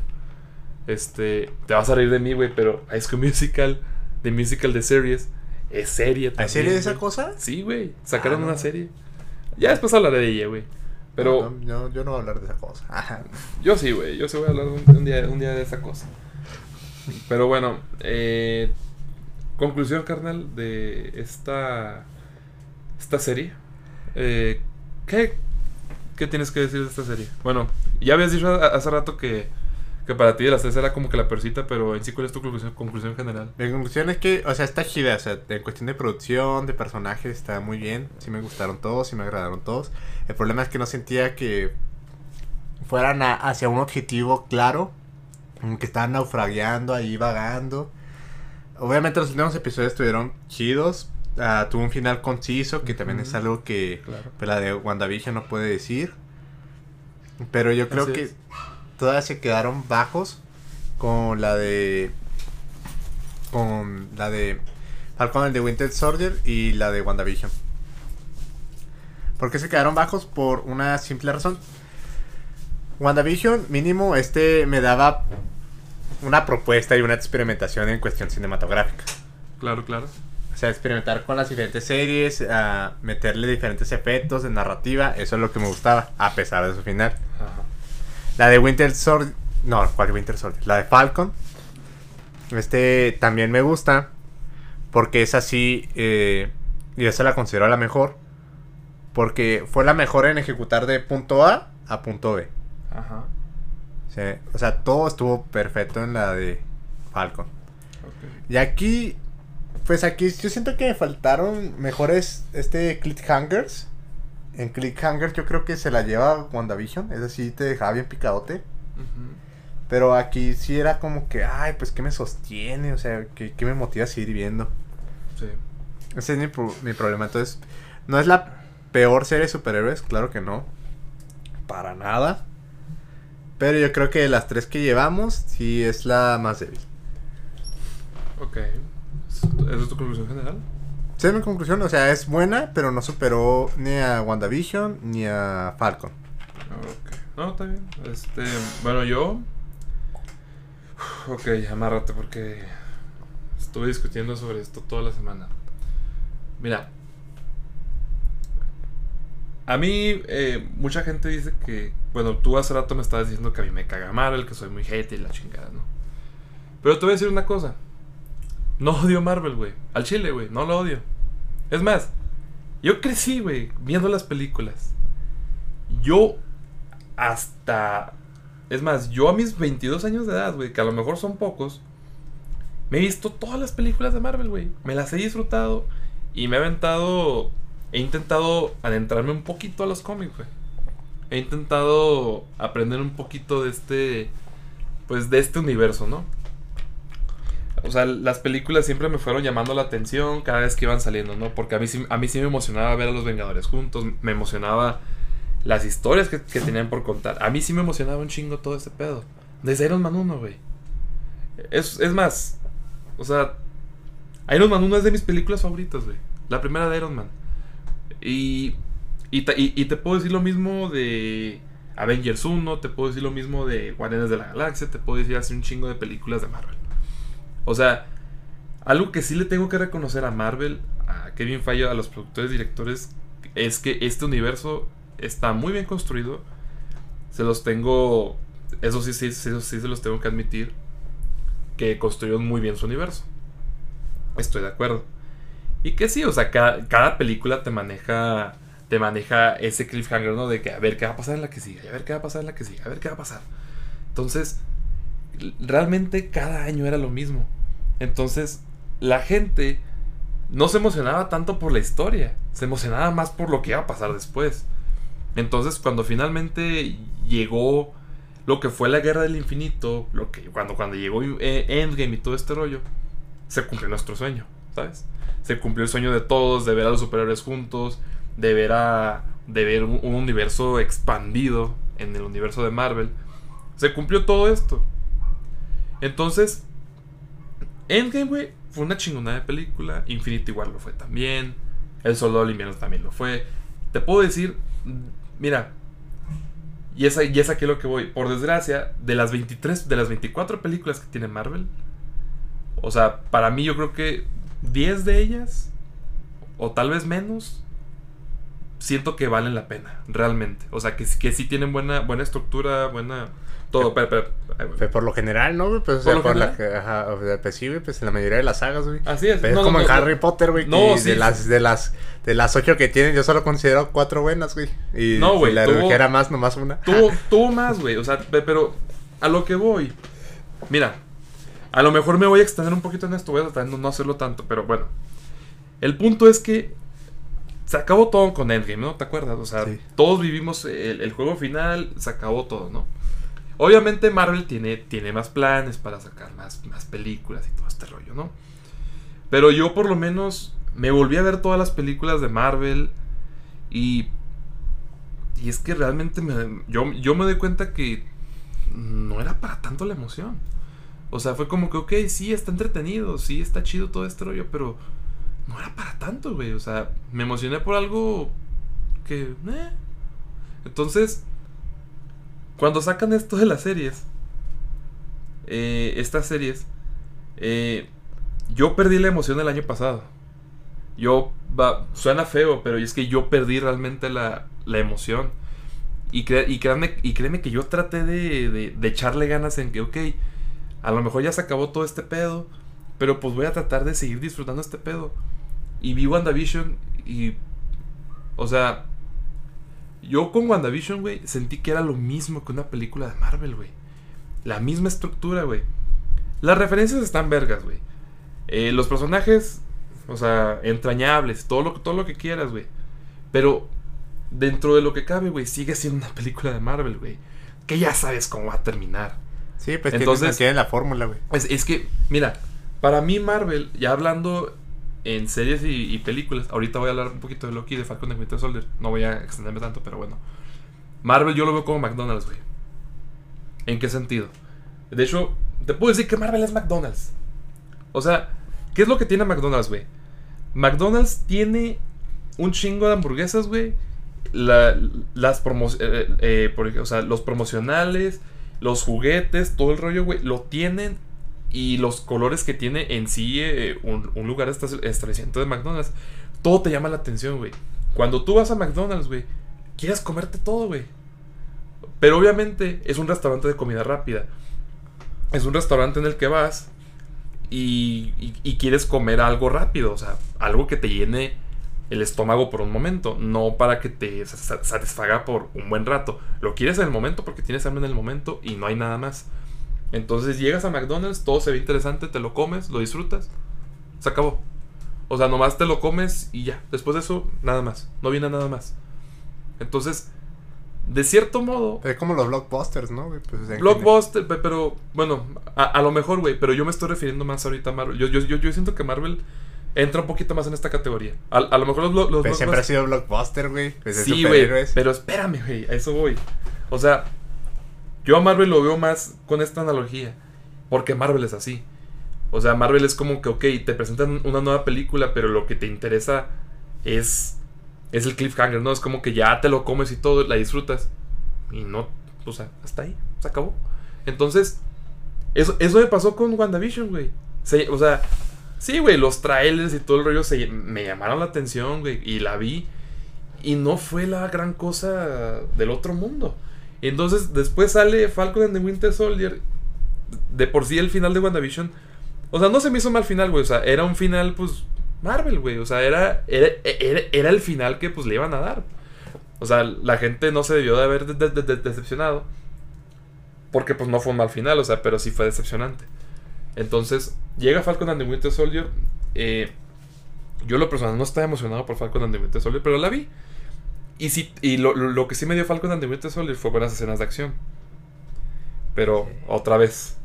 Este, te vas a reír de mí, güey, pero High School Musical, The Musical de Series, es serie también. ¿Hay serie de esa cosa? Sí, güey, sacaron Ah, no. una serie. Ya después hablaré de ella, güey. Pero No, no, yo, no voy a hablar de esa cosa. *laughs* Yo sí, güey. Yo sí voy a hablar un, un día, un día de esa cosa. Pero bueno, eh, conclusión, carnal, de esta, esta serie. Eh, ¿qué, ¿Qué tienes que decir de esta serie? Bueno, ya habías dicho hace rato que, que para ti de las tres era como que la persita, pero en sí, ¿cuál es tu conclusión, conclusión general? Mi conclusión es que, o sea, está chida. O sea, en cuestión de producción, de personajes, está muy bien. Sí me gustaron todos, sí me agradaron todos. El problema es que no sentía que fueran a- hacia un objetivo claro. como Que estaban naufragueando ahí, vagando. Obviamente los últimos episodios estuvieron chidos. ah, tuvo un final conciso, que también es algo que Claro. pues, la de WandaVision no puede decir. Pero yo creo Así que es. Todas se quedaron bajos con la de con la de Falcon el de Winter Soldier y la de WandaVision. ¿Por qué se quedaron bajos? Por una simple razón. WandaVision, mínimo, este me daba una propuesta y una experimentación en cuestión cinematográfica. Claro, claro. O sea, experimentar con las diferentes series, a meterle diferentes efectos de narrativa, eso es lo que me gustaba, a pesar de su final. Ajá. La de Winter Soldier, no, ¿cuál Winter Soldier? La de Falcon. Este también me gusta, porque es así, eh, y esa la considero la mejor, porque fue la mejor en ejecutar de punto A a punto B. Ajá. Sí, o sea, todo estuvo perfecto en la de Falcon. Y aquí, pues aquí yo siento que me faltaron mejores este cliffhangers. En cliffhanger yo creo que se la lleva WandaVision, es así, te dejaba bien picadote. Pero aquí sí era como que, ay, pues ¿qué me sostiene? O sea, ¿qué, qué me motiva a seguir viendo? Sí. Ese es mi, mi problema. Entonces, no es la peor serie de superhéroes, claro que no. Para nada. Pero yo creo que de las tres que llevamos, sí es la más débil. Ok. ¿Esa es tu conclusión general? Esa es mi conclusión, o sea, es buena, pero no superó ni a WandaVision ni a Falcon. Ok. No, está bien. Este, bueno, yo. Ok, amárrate porque estuve discutiendo sobre esto toda la semana. Mira. A mí, eh, mucha gente dice que. Bueno, tú hace rato me estabas diciendo que a mí me caga Marvel, que soy muy hate y la chingada, ¿no? Pero te voy a decir una cosa. No odio Marvel, güey. Al chile, güey. No lo odio. Es más, yo crecí, güey, viendo las películas. Yo hasta... Es más, yo a mis 22 años de edad, güey, que a lo mejor son pocos, me he visto todas las películas de Marvel, güey. Me las he disfrutado y me he aventado... He intentado adentrarme un poquito a los cómics, güey. He intentado aprender un poquito de este... Pues de este universo, ¿no? O sea, las películas siempre me fueron llamando la atención cada vez que iban saliendo, ¿no? Porque a mí a mí sí me emocionaba ver a los Vengadores juntos, me emocionaba las historias que, que tenían por contar. A mí sí me emocionaba un chingo todo ese pedo. Desde Iron Man 1, güey. Es, es más, o sea, Iron Man 1 es de mis películas favoritas, güey. La primera de Iron Man. Y, y- y te puedo decir lo mismo de Avengers 1, te puedo decir lo mismo de Guardianes de la Galaxia, te puedo decir así un chingo de películas de Marvel. O sea, algo que sí le tengo que reconocer a Marvel, a Kevin Feige, a los productores directores, es que este universo está muy bien construido. Se los tengo. Eso sí, sí, sí, se los tengo que admitir. Que construyeron muy bien su universo. Estoy de acuerdo. Y que sí, o sea, cada, cada película te maneja. Te maneja ese cliffhanger, ¿no? De que a ver qué va a pasar en la que sigue, a ver qué va a pasar en la que sigue, a ver qué va a pasar. Entonces, realmente cada año era lo mismo. Entonces, la gente no se emocionaba tanto por la historia, se emocionaba más por lo que iba a pasar después. Entonces, cuando finalmente llegó lo que fue la guerra del infinito, lo que cuando, cuando llegó eh, Endgame y todo este rollo, se cumplió nuestro sueño, ¿sabes? Se cumplió el sueño de todos, de ver a los superhéroes juntos, de ver a de ver un, un universo expandido en el universo de Marvel. Se cumplió todo esto. Entonces, Endgame, güey, fue una chingonada de película. Infinity War lo fue también. El Soldado del también lo fue. Te puedo decir, mira, y es, y es lo que voy. Por desgracia, de las 23, de las 24 películas que tiene Marvel, o sea, para mí yo creo que 10 de ellas, o tal vez menos, siento que valen la pena, realmente. O sea, que, que sí tienen buena, buena estructura, buena... Todo, pero, pero, ay, güey. Pues por lo general, ¿no, güey? Pues, o ¿Por sea, lo por la que, ajá, o sea, pues sí, güey, pues en la mayoría de las sagas, güey. Así es. Pero No, es como no, en no. Harry Potter, güey, que No, de sí, las de las de las ocho que tienen, yo solo considero cuatro buenas, güey. Y No, güey, la tuvo- redujera más, nomás una. Tuvo, *laughs* tuvo más, güey. O sea, pe- pero a lo que voy. Mira, a lo mejor me voy a extender un poquito en esto. Voy a tratar de no hacerlo tanto, pero bueno. El punto es que se acabó todo con Endgame, ¿no? ¿Te acuerdas? O sea, Sí. todos vivimos el, el juego final, se acabó todo, ¿no? Obviamente Marvel tiene, tiene más planes para sacar más, más películas y todo este rollo, ¿no? Pero yo por lo menos me volví a ver todas las películas de Marvel y y es que realmente me, yo, yo me doy cuenta que no era para tanto la emoción. O sea, fue como que, ok, sí, está entretenido, sí, está chido todo este rollo, pero no era para tanto, güey. O sea, me emocioné por algo que... Eh. Entonces, cuando sacan esto de las series, eh, estas series, eh, yo perdí la emoción el año pasado. Yo, va, suena feo, pero es que yo perdí realmente la, la emoción. Y, y, créanme, y créeme que yo traté de, de, de, echarle ganas en que, ok, a lo mejor ya se acabó todo este pedo, pero pues voy a tratar de seguir disfrutando este pedo. Y vi WandaVision y, o sea, yo con WandaVision, güey, sentí que era lo mismo que una película de Marvel, güey. La misma estructura, güey. Las referencias están vergas, güey. Eh, los personajes, o sea, entrañables, todo lo, todo lo que quieras, güey. Pero dentro de lo que cabe, güey, sigue siendo una película de Marvel, güey. Que ya sabes cómo va a terminar. Sí, pues entonces tiene la fórmula, güey. Es, es, que, mira, para mí Marvel, ya hablando en series y, películas, ahorita voy a hablar un poquito de Loki de Falcon and Winter Soldier. No voy a extenderme tanto, pero bueno. Marvel yo lo veo como McDonald's, güey. ¿En qué sentido? De hecho, te puedo decir que Marvel es McDonald's. O sea, ¿qué es lo que tiene McDonald's, güey? McDonald's tiene un chingo de hamburguesas, güey las promociones, eh, eh, o sea, los promocionales, los juguetes, todo el rollo, güey, lo tienen y los colores que tiene en sí eh, un, lugar establecimiento de McDonald's, todo te llama la atención, güey. Cuando tú vas a McDonald's, güey, quieres comerte todo, güey. Pero obviamente es un restaurante de comida rápida. Es un restaurante en el que vas y, y quieres comer algo rápido, o sea, algo que te llene el estómago por un momento, no para que te satisfaga por un buen rato. Lo quieres en el momento porque tienes hambre en el momento y no hay nada más. Entonces llegas a McDonald's, todo se ve interesante, te lo comes, lo disfrutas, se acabó. O sea, nomás te lo comes y ya. Después de eso, nada más. No viene nada más. Entonces, de cierto modo. Es como los blockbusters, ¿no? Pues, blockbuster, pero bueno, a, lo mejor, güey. Pero yo me estoy refiriendo más ahorita a Marvel. Yo, yo, yo, yo siento que Marvel entra un poquito más en esta categoría. A, lo mejor los, los, pues siempre ha sido blockbuster, güey. Pues sí, güey. Pero espérame, güey. A eso voy. O sea, yo a Marvel lo veo más con esta analogía. Porque Marvel es así. O sea, Marvel es como que, ok, te presentan una nueva película, pero lo que te interesa es, es el cliffhanger, ¿no? Es como que ya te lo comes y todo, la disfrutas. Y no, o sea, hasta ahí, se acabó. Entonces, eso, eso me pasó con WandaVision, güey. o sea, Sí, güey, los trailers y todo el rollo se, me llamaron la atención, güey, y la vi. Y no fue la gran cosa del otro mundo. Entonces, después sale Falcon and the Winter Soldier. De por sí, el final de WandaVision. O sea, no se me hizo mal final, güey. O sea, era un final, pues, Marvel, güey. O sea, era, era, el final que, pues, le iban a dar. O sea, la gente no se debió de haber decepcionado. Porque, pues, no fue un mal final, o sea, pero sí fue decepcionante. Entonces, llega Falcon and the Winter Soldier. Eh, yo lo personal no estaba emocionado por Falcon and the Winter Soldier, pero la vi. Y, sí, y lo, que sí me dio Falcon and the Winter Soldier fue buenas escenas de acción. Pero, otra vez,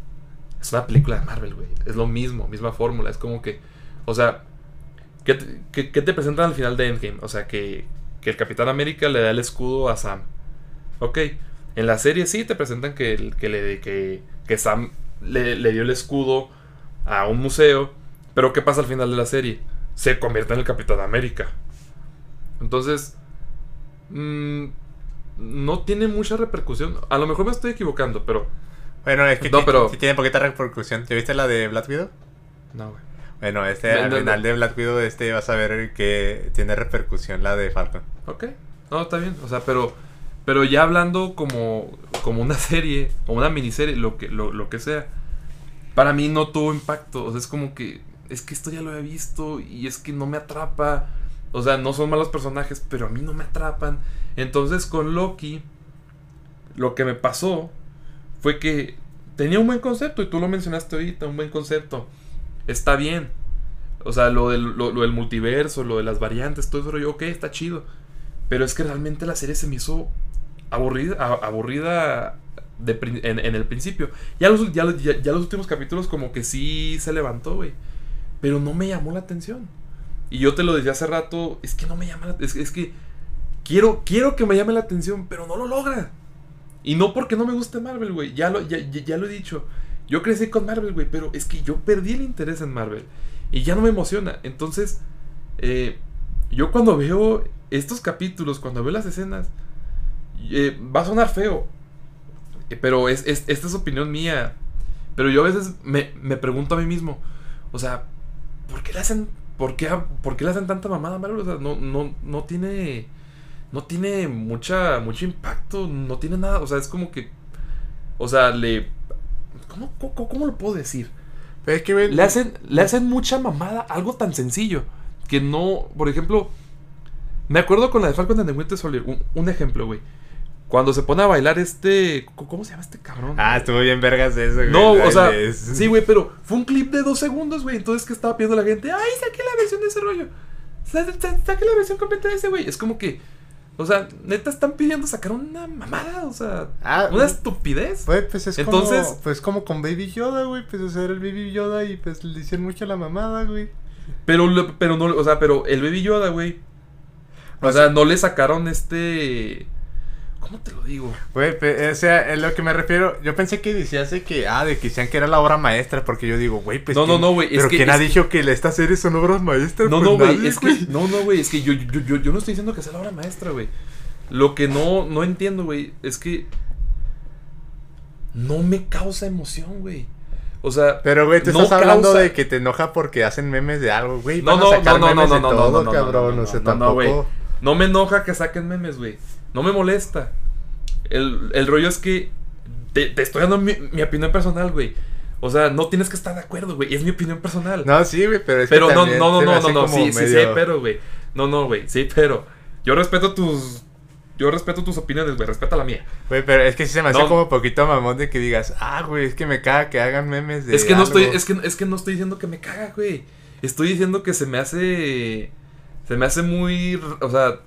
es una película de Marvel, güey. Es lo mismo, misma fórmula. Es como que, o sea, ¿qué te, presentan al final de Endgame? O sea, que, que, el Capitán América le da el escudo a Sam. Ok, en la serie sí te presentan que, que, le, que, que Sam le, dio el escudo a un museo. Pero ¿qué pasa al final de la serie? Se convierte en el Capitán América. Entonces, mm, no tiene mucha repercusión. A lo mejor me estoy equivocando, pero... Bueno, es que no, pero... tiene poquita repercusión. ¿Te viste la de Black Widow? No, güey. Bueno, este, al final de Black Widow, este vas a ver que tiene repercusión la de Falcon. Ok. No, está bien. O sea, pero... Pero ya hablando como, como una serie o una miniserie, lo que, lo, que sea, para mí no tuvo impacto. O sea, es como que, es que esto ya lo he visto y es que no me atrapa. O sea, no son malos personajes, pero a mí no me atrapan. Entonces con Loki, lo que me pasó fue que tenía un buen concepto y tú lo mencionaste ahorita, un buen concepto. Está bien. O sea, lo del, lo, del multiverso, lo de las variantes, todo eso, yo, ok, está chido. Pero es que realmente la serie se me hizo aburrida, aburrida en, el principio. Ya los, ya, los últimos capítulos como que sí se levantó, güey. Pero no me llamó la atención. Y yo te lo decía hace rato, es que no me llama la es, es que quiero, quiero que me llame la atención, pero no lo logra. Y no porque no me guste Marvel, güey. Ya lo, ya, lo he dicho. yo crecí con Marvel, güey, pero es que yo perdí el interés en Marvel. Y ya no me emociona. Entonces, eh, yo cuando veo estos capítulos, cuando veo las escenas, eh, va a sonar feo. eh, Pero es, es- esta es opinión mía. Pero yo a veces me, me pregunto a mí mismo. O sea, ¿por qué le hacen. ¿Por qué, por qué le hacen tanta mamada a Marvel? O sea, no, no, no tiene. No tiene mucha, mucho impacto. No tiene nada. O sea, es como que. O sea, le. ¿Cómo, cómo, cómo lo puedo decir? Pero es que, güey, Le hacen, le hacen mucha mamada algo tan sencillo. Que no. Por ejemplo. Me acuerdo con la de Falcon and the Winter Soldier. Un, un ejemplo, güey. Cuando se pone a bailar este. ¿Cómo se llama este cabrón? Ah, estuvo bien vergas eso, güey. No, o sea, sí, güey, pero fue un clip de dos segundos, güey. Entonces, que estaba pidiendo la gente? ¡Ay, saqué la versión de ese rollo! Sa- sa- Saqué la versión completa de ese, güey. Es como que, o sea, neta están pidiendo sacar una mamada, o sea, Ah, una estupidez. Güey, pues es Entonces- como, pues como con Baby Yoda, güey, pues o sea, era el Baby Yoda y pues le hicieron mucho la mamada, güey. Pero, pero no, o sea, pero el Baby Yoda, güey. O sea, no le sacaron este. ¿Cómo te lo digo? Güey, pe- o sea, en lo que me refiero, yo pensé que decías de que, ah, de que decían que era la obra maestra, porque yo digo, güey, pues No, no, ¿quién- no, güey, Pero que- ¿quién ha dicho que estas series son obras maestras? No, Pues no, güey, es que. No, no, güey, es que yo, yo, yo, yo no estoy diciendo que sea la obra maestra, güey. Lo que no, no entiendo, güey, es que. No me causa emoción, güey. O sea. Pero, güey, tú no estás hablando causa- de que te enoja porque hacen memes de algo, güey. No, van a no, sacar no, no, memes no, de no, no, todo, no, no, cabrón, no, o sea, no, no, tampoco... güey. No me enoja que saquen memes, güey. No me molesta. El, el rollo es que te, te estoy dando mi, mi opinión personal, güey. O sea, no tienes que estar de acuerdo, güey. Es mi opinión personal. No, sí, güey, pero es pero que no, también no, no, no, no, no. Sí, sí, sí, pero, güey. No, no, güey. Sí, pero. Yo respeto tus. Yo respeto tus opiniones, güey. Respeta la mía. Güey, pero es que sí se me hace No. como poquito mamón de que digas, ah, güey, es que me caga que hagan memes de Es que no estoy, algo". es que, es que no estoy diciendo que me caga, güey. Estoy diciendo que se me hace. Se me hace muy. O sea.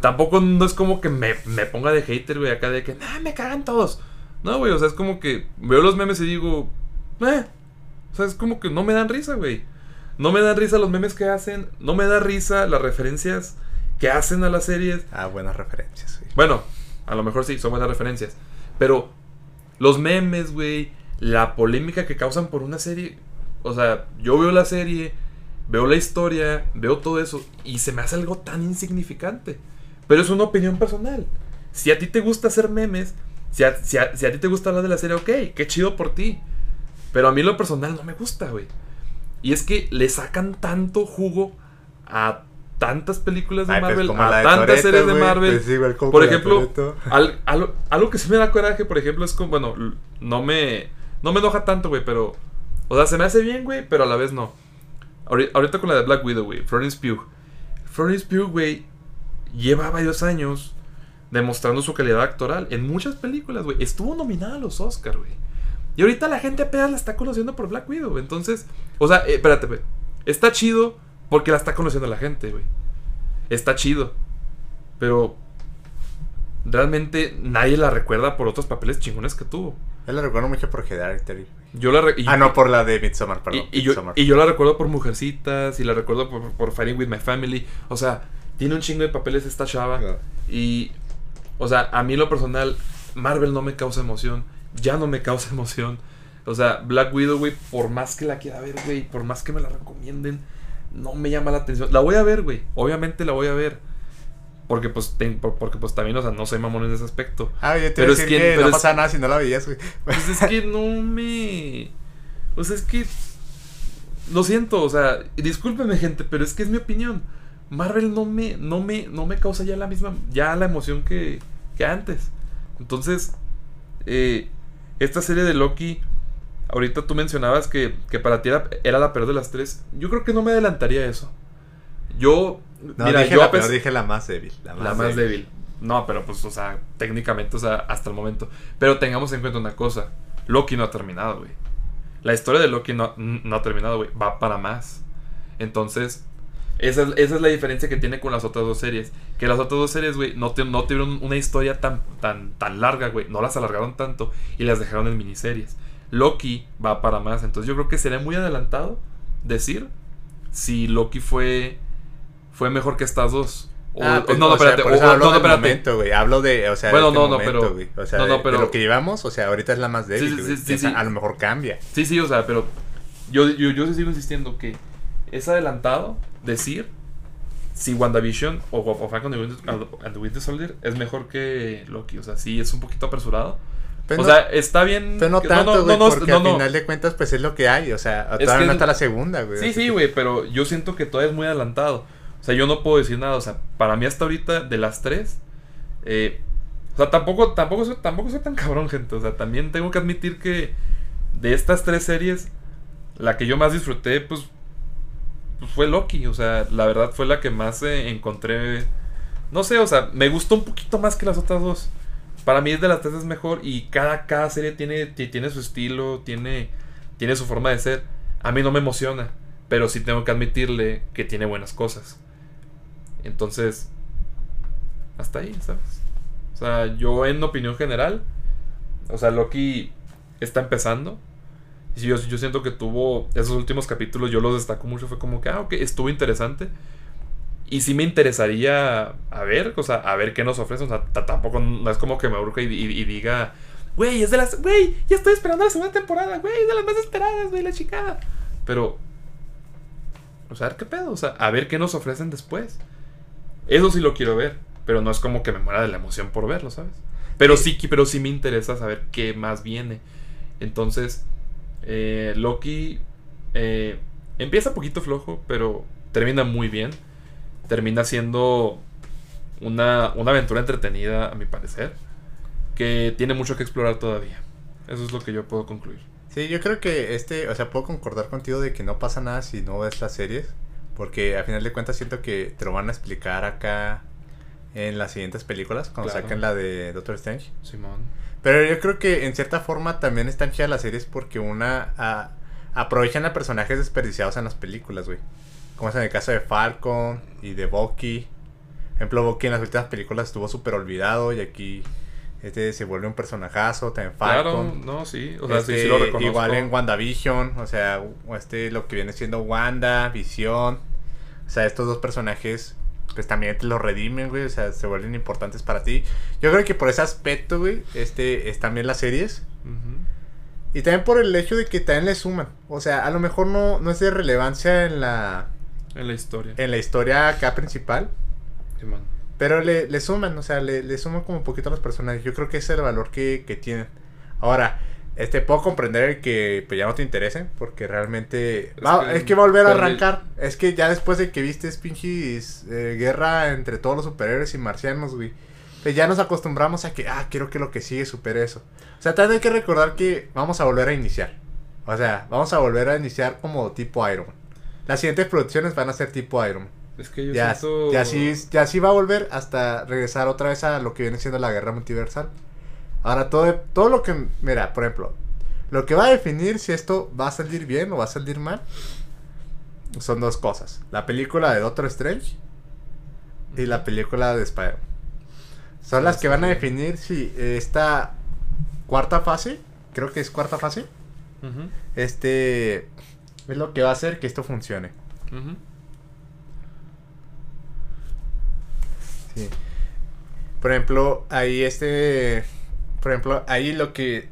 Tampoco no es como que me, me ponga de hater, güey, acá de que, nah, me cagan todos. No, güey, o sea, es como que veo los memes y digo, eh. O sea, es como que no me dan risa, güey. No me dan risa los memes que hacen. No me da risa las referencias que hacen a las series. Ah, buenas referencias, güey. Bueno, a lo mejor sí, son buenas referencias. Pero los memes, güey, la polémica que causan por una serie. O sea, yo veo la serie, veo la historia, veo todo eso y se me hace algo tan insignificante. Pero es una opinión personal. Si a ti te gusta hacer memes, si a, si a- si a ti te gusta hablar de la serie, ok, qué chido por ti. Pero a mí lo personal no me gusta, güey. Y es que le sacan tanto jugo a tantas películas de Ay, pues, Marvel, a de tantas Toretto, series de Marvel. pues, Por ejemplo, Toretto. al- algo, que sí me da coraje, por ejemplo, es como, bueno, no me, no me enoja tanto, güey, pero, o sea, se me hace bien, güey, pero a la vez no. Ahori- Ahorita con la de Black Widow, güey, Florence Pugh. Florence Pugh, güey, lleva varios años demostrando su calidad actoral en muchas películas, güey. Estuvo nominada a los Oscar, güey. Y ahorita la gente apenas la está conociendo por Black Widow, entonces, o sea, eh, espérate, güey. Está chido porque la está conociendo la gente, güey. Está chido. Pero realmente nadie la recuerda por otros papeles chingones que tuvo. Yo la recuerdo mucho por Hereditary. Yo la y- Ah, no, por la de Midsommar, perdón. y, y yo, Midsommar. y yo la recuerdo por Mujercitas y la recuerdo por, por Fighting with My Family. O sea, tiene un chingo de papeles esta chava. Y, o sea, a mí en lo personal, Marvel no me causa emoción. Ya no me causa *laughs* emoción. O sea, Black Widow, güey, por más que la quiera ver, güey, por más que me la recomienden, no me llama la atención. La voy a ver, güey. Obviamente la voy a ver. Porque pues, ten- por- porque pues también, o sea, no soy mamón en ese aspecto. Ah, yo te Pero es que- que, pero no es- pasaba nada si no la veías, güey. Pues es que no me. O sea, es que. Lo siento, o sea, discúlpeme, gente, pero es que es mi opinión. Marvel no me, no me, no me causa ya la misma, ya la emoción que, que antes. Entonces, eh, esta serie de Loki, ahorita tú mencionabas que, que para ti era, era la peor de las tres. Yo creo que no me adelantaría a eso. Yo, No, mira, dije yo la peor, dije la más débil. La más, la más débil. No, pero pues, o sea, técnicamente, o sea, hasta el momento. Pero tengamos en cuenta una cosa. Loki no ha terminado, güey. La historia de Loki no, no ha terminado, güey. Va para más. Entonces, esa es, esa es la diferencia que tiene con las otras dos series. Que las otras dos series, güey, no, te- no tuvieron una historia tan, tan, tan larga, güey. No las alargaron tanto y las dejaron en miniseries. Loki va para más. Entonces yo creo que sería muy adelantado decir si Loki fue, fue mejor que estas dos. O, Ah, pues, no, no, sea, espérate. o- o- hablo no, espérate. momento, güey. Hablo de, o sea, Bueno, de este no, no, momento, pero- güey. O sea, no, no, de- pero- de lo que llevamos, o sea, ahorita es la más débil, Sí, sí. A lo mejor cambia. Sí, sí, o sea, pero yo, yo, yo sigo insistiendo que es adelantado decir si WandaVision o, o Falcon and the Winter- and the Winter Soldier es mejor que Loki. O sea, sí es un poquito apresurado. Pero o no- sea, está bien. Pero no que- tanto, güey, no, no, porque no, al no. final de cuentas, pues es lo que hay. O sea, todavía no está la segunda, güey. Sí, sí, que- güey, pero yo siento que todavía es muy adelantado. O sea, yo no puedo decir nada. O sea, para mí hasta ahorita, de las tres, eh, o sea, tampoco, tampoco, soy, tampoco soy tan cabrón, gente. O sea, también tengo que admitir que de estas tres series, la que yo más disfruté, pues, pues fue Loki. O sea, la verdad fue la que más eh, encontré. No sé, o sea, me gustó un poquito más que las otras dos. Para mí es de las tres es mejor y cada, cada serie tiene, ti- tiene su estilo, tiene, tiene su forma de ser. A mí no me emociona, pero sí tengo que admitirle que tiene buenas cosas. Entonces, hasta ahí, ¿sabes? O sea, yo en opinión general, o sea, Loki está empezando. Y yo, yo siento que tuvo esos últimos capítulos, yo los destaco mucho, fue como que, ah, ok, estuvo interesante. Y sí me interesaría a ver, o sea, a ver qué nos ofrecen. O sea, tampoco no es como que me aburra y, y- y diga, güey, es de las. Güey, ya estoy esperando la segunda temporada, güey, es de las más esperadas, güey, la chicada. Pero, o sea, a ver qué pedo, o sea, a ver qué nos ofrecen después. Eso sí lo quiero ver, pero no es como que me muera de la emoción por verlo, ¿sabes? Pero sí, pero sí me interesa saber qué más viene. Entonces, eh, Loki eh, empieza poquito flojo, pero termina muy bien. Termina siendo una, una aventura entretenida, a mi parecer, que tiene mucho que explorar todavía. Eso es lo que yo puedo concluir. Sí, yo creo que este, o sea, puedo concordar contigo de que no pasa nada si no ves las series, porque a final de cuentas siento que te lo van a explicar acá en las siguientes películas, cuando Claro. saquen la de Doctor Strange. Simón. Pero yo creo que en cierta forma también están chidas las series porque una a- aprovechan a personajes desperdiciados en las películas, güey. Como es en el caso de Falcon y de Bucky. Por ejemplo, Bucky en las últimas películas estuvo súper olvidado y aquí este se vuelve un personajazo, también Claro, Falcon. no, sí. O sea, Este, sí lo reconozco. igual en WandaVision, o sea, este lo que viene siendo Wanda, Visión. O sea, estos dos personajes pues también te los redimen, güey, o sea, se vuelven importantes para ti. Yo creo que por ese aspecto, güey, este están bien las series Ujú. y también por el hecho de que también le suman. O sea, a lo mejor no, no es de relevancia en la En la historia. en la historia acá principal, Simón. pero le, le suman, o sea, le, le suman como un poquito a los personajes. Yo creo que ese es el valor que, que tienen. Ahora, este, puedo comprender que pues, ya no te interesen, porque realmente... Es va- que es que va a volver a arrancar. Es que ya después de que viste pinches eh, guerra entre todos los superhéroes y marcianos, güey. Pues ya nos acostumbramos a que, ah, quiero que lo que sigue supere eso. O sea, también hay que recordar que vamos a volver a iniciar. O sea, vamos a volver a iniciar como tipo Iron Man. Las siguientes producciones van a ser tipo Iron Man. Es que yo Ya, siento... ya, sí, ya sí va a volver hasta regresar otra vez a lo que viene siendo la guerra multiversal. Ahora, todo, todo lo que. Mira, por ejemplo, lo que va a definir si esto va a salir bien o va a salir mal son dos cosas: la película de Doctor Strange y la película de Spider-Man. Son las que van a definir si esta cuarta fase, creo que es cuarta fase, este es lo que va a hacer que esto funcione. Sí. Por ejemplo, ahí este. Por ejemplo, ahí lo que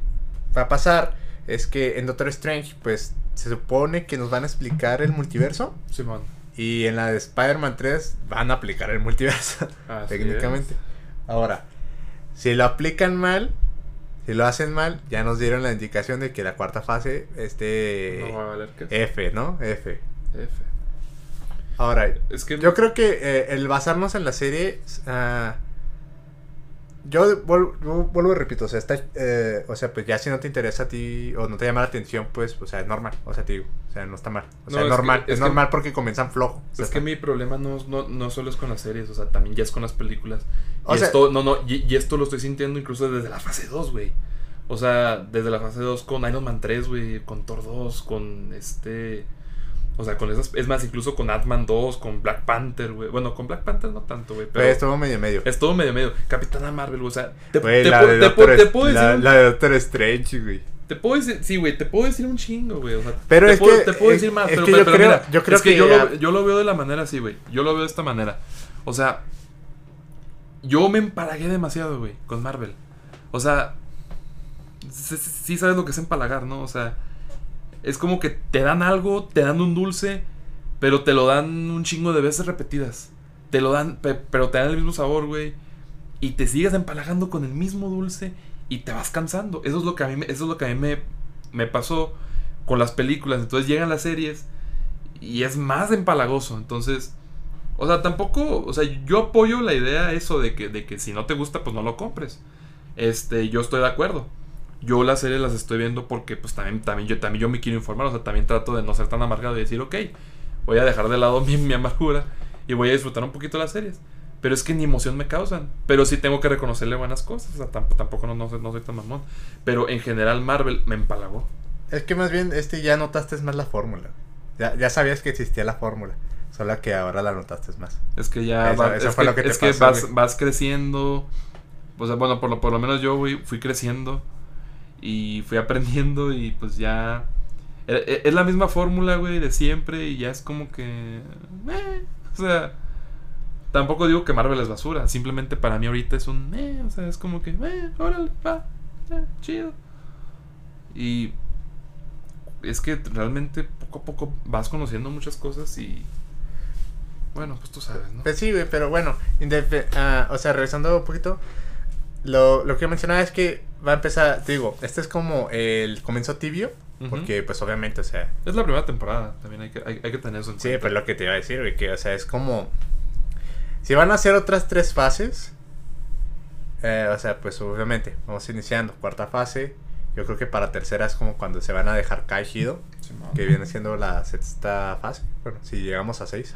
va a pasar es que en Doctor Strange, pues se supone que nos van a explicar el multiverso. Simón. Y en la de Spider-Man 3 van a aplicar el multiverso. *laughs* Así técnicamente. Ahora, si lo aplican mal, si lo hacen mal, ya nos dieron la indicación de que la cuarta fase, este. No va a valer que F, ¿no? F. F. Ahora, Es que... Yo creo que eh, el basarnos en la serie. ah, yo vuel- yo vuelvo y repito, o sea, está, eh, o sea, pues ya si no te interesa a ti o no te llama la atención, pues, o sea, es normal, o sea, te digo, o sea, no está mal, o sea, No, es es normal, que- es, es que- normal porque comienzan flojo. o sea, Es que está- mi problema no, no, no solo es con las series, o sea, también ya es con las películas. O y sea- esto, no, no, y, y esto lo estoy sintiendo incluso desde la fase 2, güey. O sea, desde la fase 2 con Iron Man 3, güey, con Thor 2, con este... O sea, con esas... Es más, incluso con Ant-Man 2, con Black Panther, güey. Bueno, con Black Panther no tanto, güey, pero... Estuvo medio medio. Es todo medio medio. Capitana Marvel, güey, o sea... Te, la, de te te puedo decir... la, de Doctor Strange, güey. Te puedo decir, sí, güey, te puedo decir un chingo, güey. O sea, Pero te es puedo, que- te puedo es- decir más, pero, que pero- yo pero creo- mira, yo creo es que, que yo, lo, yo lo veo de la manera así, güey. Yo lo veo de esta manera. O sea, yo me empalagué demasiado, güey, con Marvel. O sea, sí sabes lo que es empalagar, ¿no? O sea, es como que te dan algo, te dan un dulce, pero te lo dan un chingo de veces repetidas. Te lo dan, pero te dan el mismo sabor, güey. Y te sigues empalagando con el mismo dulce y te vas cansando. Eso es lo que a mí, eso es lo que a mí me, me pasó con las películas. Entonces llegan las series y es más empalagoso. Entonces, o sea, tampoco, o sea, yo apoyo la idea eso de que, de que si no te gusta, pues no lo compres. Este, yo estoy de acuerdo. Yo las series las estoy viendo porque pues también, también, yo, también yo me quiero informar, o sea, también trato de no ser tan amargado y decir, ok, voy a dejar de lado mi, mi amargura y voy a disfrutar un poquito las series. Pero es que ni emoción me causan. Pero sí tengo que reconocerle buenas cosas. O sea, tampoco, no, no, soy tan mamón. Pero en general Marvel me empalagó. Es que más bien este ya notaste más la fórmula. Ya, ya sabías que existía la fórmula. Solo que ahora la notaste más. Es que ya es que, vas, vas, creciendo. O sea, bueno, por lo, por lo menos yo fui creciendo. Y fui aprendiendo y pues ya... E, e, es la misma fórmula, güey, de siempre y ya es como que... Eh, o sea... Tampoco digo que Marvel es basura, simplemente para mí ahorita es un... Eh, o sea, es como que... Eh, órale, va, eh, chido. Y... Es que realmente poco a poco vas conociendo muchas cosas y... Bueno, pues tú sabes, ¿no? Pues sí, güey, pero bueno, uh, o sea, regresando un poquito, lo, lo que mencionaba es que va a empezar, te digo, este es como el comienzo tibio. Porque, pues, obviamente, o sea... Es la primera temporada, también hay que, hay, que tener eso en Sí, pues lo que te iba a decir, que, o sea, es como... Si van a hacer otras tres fases, eh, o sea, pues, obviamente, vamos iniciando cuarta fase. Yo creo que para tercera es como cuando se van a dejar Kaijido, que viene siendo la sexta fase. Bueno, si llegamos a seis.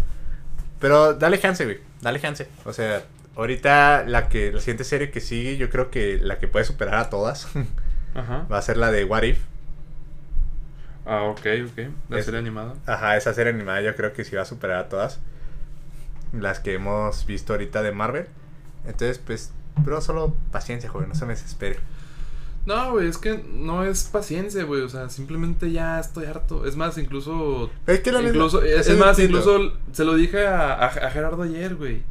*laughs* Pero dale chance, güey, dale chance. O sea, Ahorita la que la siguiente serie que sigue, yo creo que la que puede superar a todas *laughs* va a ser la de What If. Ah, ok, ok. La serie animada. Ajá, esa serie animada yo creo que sí va a superar a todas. Las que hemos visto ahorita de Marvel. Entonces, pues, pero solo paciencia, joven, no se me desespere. No, güey, es que no es paciencia, güey. O sea, simplemente ya estoy harto. Es más, incluso. Es que la incluso, es, más, incluso se lo dije a, a Gerardo ayer, güey.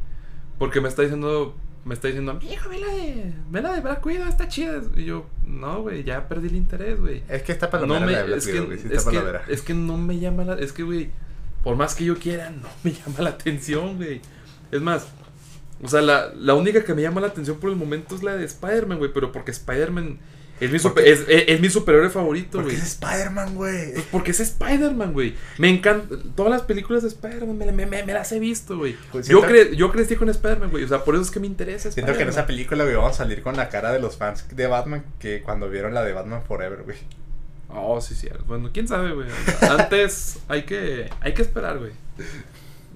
Porque me está diciendo, me está diciendo, hijo, ve la de, ve la de Black Widow, está chida. Y yo, no, güey, ya perdí el interés, güey. Es que está para no me, es, que, es, que, es que no me llama la, es que, güey, por más que yo quiera, no *laughs* me llama la atención, güey. Es más, o sea, la, la única que me llama la atención por el momento es la de Spider-Man, güey, pero porque Spider-Man es mi, es, es, mi superhéroe favorito, güey. Porque es Spider-Man, güey. Pues porque es Spider-Man, güey. Me encanta. Todas las películas de Spider-Man me, me, me, las he visto, güey. Pues yo, cre yo crecí con Spider-Man, güey. O sea, por eso es que me interesa. Siento que en esa película, güey, vamos a salir con la cara de los fans de Batman que cuando vieron la de Batman Forever, güey. Oh, sí, sí. Bueno, quién sabe, güey. Antes hay que, hay que esperar, güey.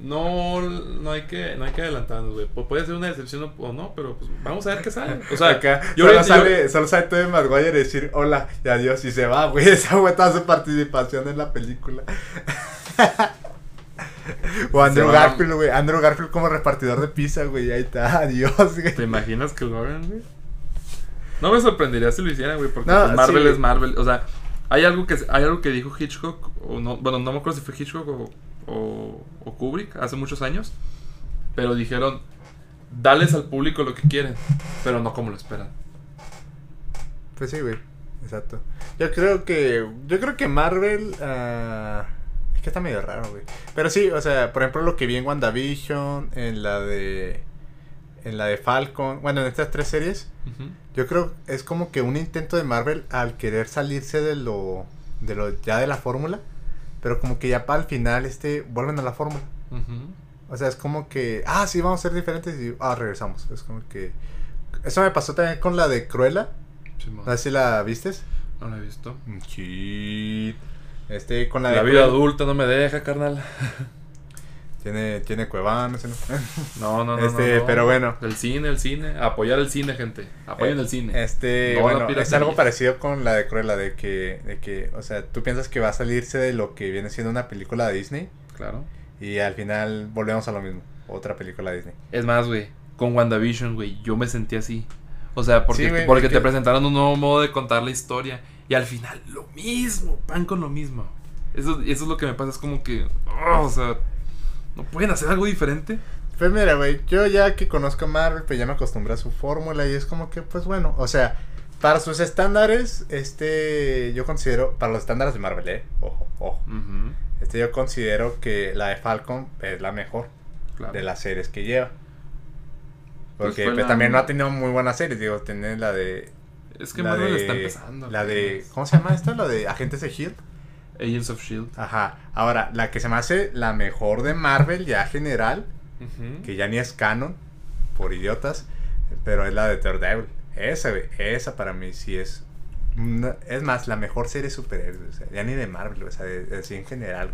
No, no hay que, no hay que adelantarnos, güey. Puede ser una decepción o no, pero pues vamos a ver qué sale. *laughs* O sea, Acá, yo solo, sale, solo sale de Maguire decir hola y adiós y se va, güey. *laughs* Esa fue toda su participación en la película. *laughs* o Andrew Garfield, güey. Andrew Garfield como repartidor de pizza, güey. Ahí está, adiós, güey. ¿Te imaginas que lo hagan, güey? No me sorprendería si lo hicieran, güey, porque pues, Marvel es Marvel. O sea, hay algo que hay algo que dijo Hitchcock, o no, bueno, no me acuerdo si fue Hitchcock o o, Kubrick hace muchos años, pero dijeron, dales al público lo que quieren, pero no como lo esperan. Pues sí, güey. Exacto. Yo creo que. Yo creo que Marvel. Uh, es que está medio raro, güey. Pero sí, o sea, por ejemplo, lo que vi en WandaVision, en la de. En la de Falcon. Bueno, en estas tres series. Yo creo es como que un intento de Marvel al querer salirse de lo. De lo ya de la fórmula. Pero como que ya para el final, este, vuelven a la fórmula. O sea, es como que, ah, sí, vamos a ser diferentes y, ah, regresamos. Es como que... Eso me pasó también con la de Cruella. no sé si la vistes. No la he visto. Sí. Este, con la, la vida adulta no me deja, carnal. *laughs* Tiene, tiene Cuevana, *laughs* no, no, no. Este, pero bueno. El cine, el cine. Apoyar el cine, gente. Apoyen el cine. Este, bueno, es algo parecido con la de Cruella, de que, de que, o sea, tú piensas que va a salirse de lo que viene siendo una película de Disney. Claro. Y al final volvemos a lo mismo. Otra película de Disney. Es más, güey, con WandaVision, güey, yo me sentí así. O sea, porque, porque te presentaron un nuevo modo de contar la historia. Y al final, lo mismo, pan con lo mismo. Eso, eso es lo que me pasa, es como que, oh, o sea, ¿No pueden hacer algo diferente? Pues mira, güey, yo ya que conozco a Marvel, pues ya me acostumbré a su fórmula y es como que, pues bueno, o sea, para sus estándares, este, yo considero, para los estándares de Marvel, eh, ojo, ojo, este, yo considero que la de Falcon es la mejor claro. de las series que lleva. Pues Porque pues, también no ha tenido muy buenas series, digo, tiene la de... Es que Marvel de- está empezando. La de. ¿cómo se llama esta? La de Agentes de S.H.I.E.L.D. Agents of Shield. Ajá, ahora, la que se me hace la mejor de Marvel ya general, que ya ni es canon, por idiotas, pero es la de Daredevil. Esa, esa para mí sí es... una- es más, la mejor serie de superhéroes, o sea, ya ni de Marvel, o sea, de, de- en general.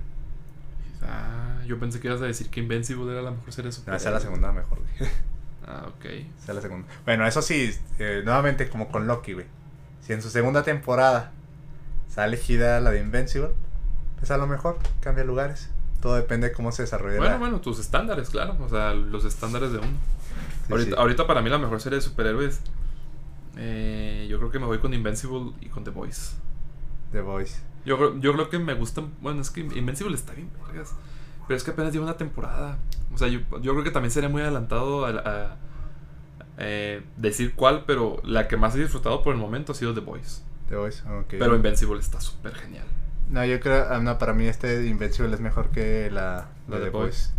Ah, yo pensé que ibas a decir que Invincible era la mejor serie de No, esa es la superhéroes. segunda mejor, güey. *laughs* Ah, ok. Esa es la segunda. Bueno, eso sí, eh, nuevamente como con Loki, güey. Si en su segunda temporada sale elegida la de Invincible, pues a lo mejor cambia lugares. Todo depende de cómo se desarrolle Bueno, bueno, tus estándares, claro. O sea, los estándares de uno. Sí, ahorita, sí. ahorita para mí la mejor serie de superhéroes. eh, yo creo que me voy con Invincible y con The Voice. The Voice. Yo, creo- yo creo que me gustan. Bueno, es que Invincible está bien, vergas. Pero es que apenas lleva una temporada. O sea, yo, yo creo que también sería muy adelantado a, a- eh, decir cuál, pero la que más he disfrutado por el momento ha sido The Voice. The Voice, ok. Pero Invincible está súper genial. No, yo creo, ah, no, para mí este Invincible es mejor que la, la The Voice.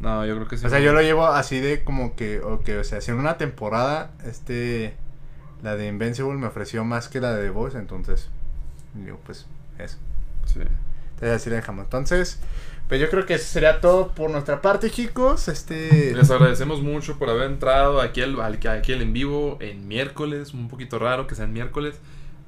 No, yo creo que sí. O sea, yo lo llevo así de como que, ok, o sea, si en una temporada, este, la de Invincible me ofreció más que la de The Voice, entonces, digo, pues, eso. Sí. Entonces así la dejamos. Entonces, pues yo creo que eso sería todo por nuestra parte, chicos. Este. Les agradecemos mucho por haber entrado aquí al, al- aquí al en vivo en miércoles. Un poquito raro que sea en miércoles.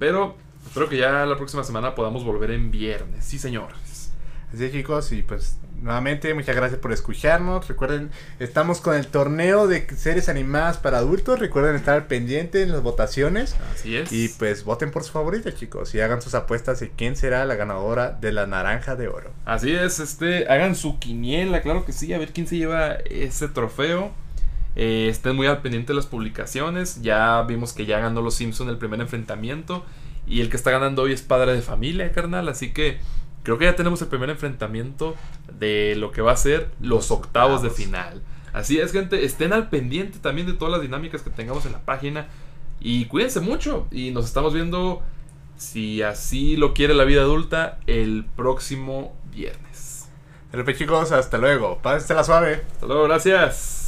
Pero espero que ya la próxima semana podamos volver en viernes. Sí, señores. Así chicos, y pues nuevamente muchas gracias por escucharnos. Recuerden, estamos con el torneo de series animadas para adultos. Recuerden estar pendiente en las votaciones. Así es. Y pues voten por su favorita, chicos. Y hagan sus apuestas de quién será la ganadora de la naranja de oro. Así es, este, hagan su quiniela, claro que sí, a ver quién se lleva ese trofeo. Eh, estén muy al pendiente de las publicaciones. Ya vimos que ya ganó los Simpson el primer enfrentamiento. Y el que está ganando hoy es padre de familia, carnal. Así que creo que ya tenemos el primer enfrentamiento de lo que va a ser los, octavos, de final. Así es, gente, estén al pendiente también de todas las dinámicas que tengamos en la página. Y cuídense mucho. Y nos estamos viendo, si así lo quiere la vida adulta, el próximo viernes. Pero chicos, hasta luego. Pásensela suave. Hasta luego, gracias.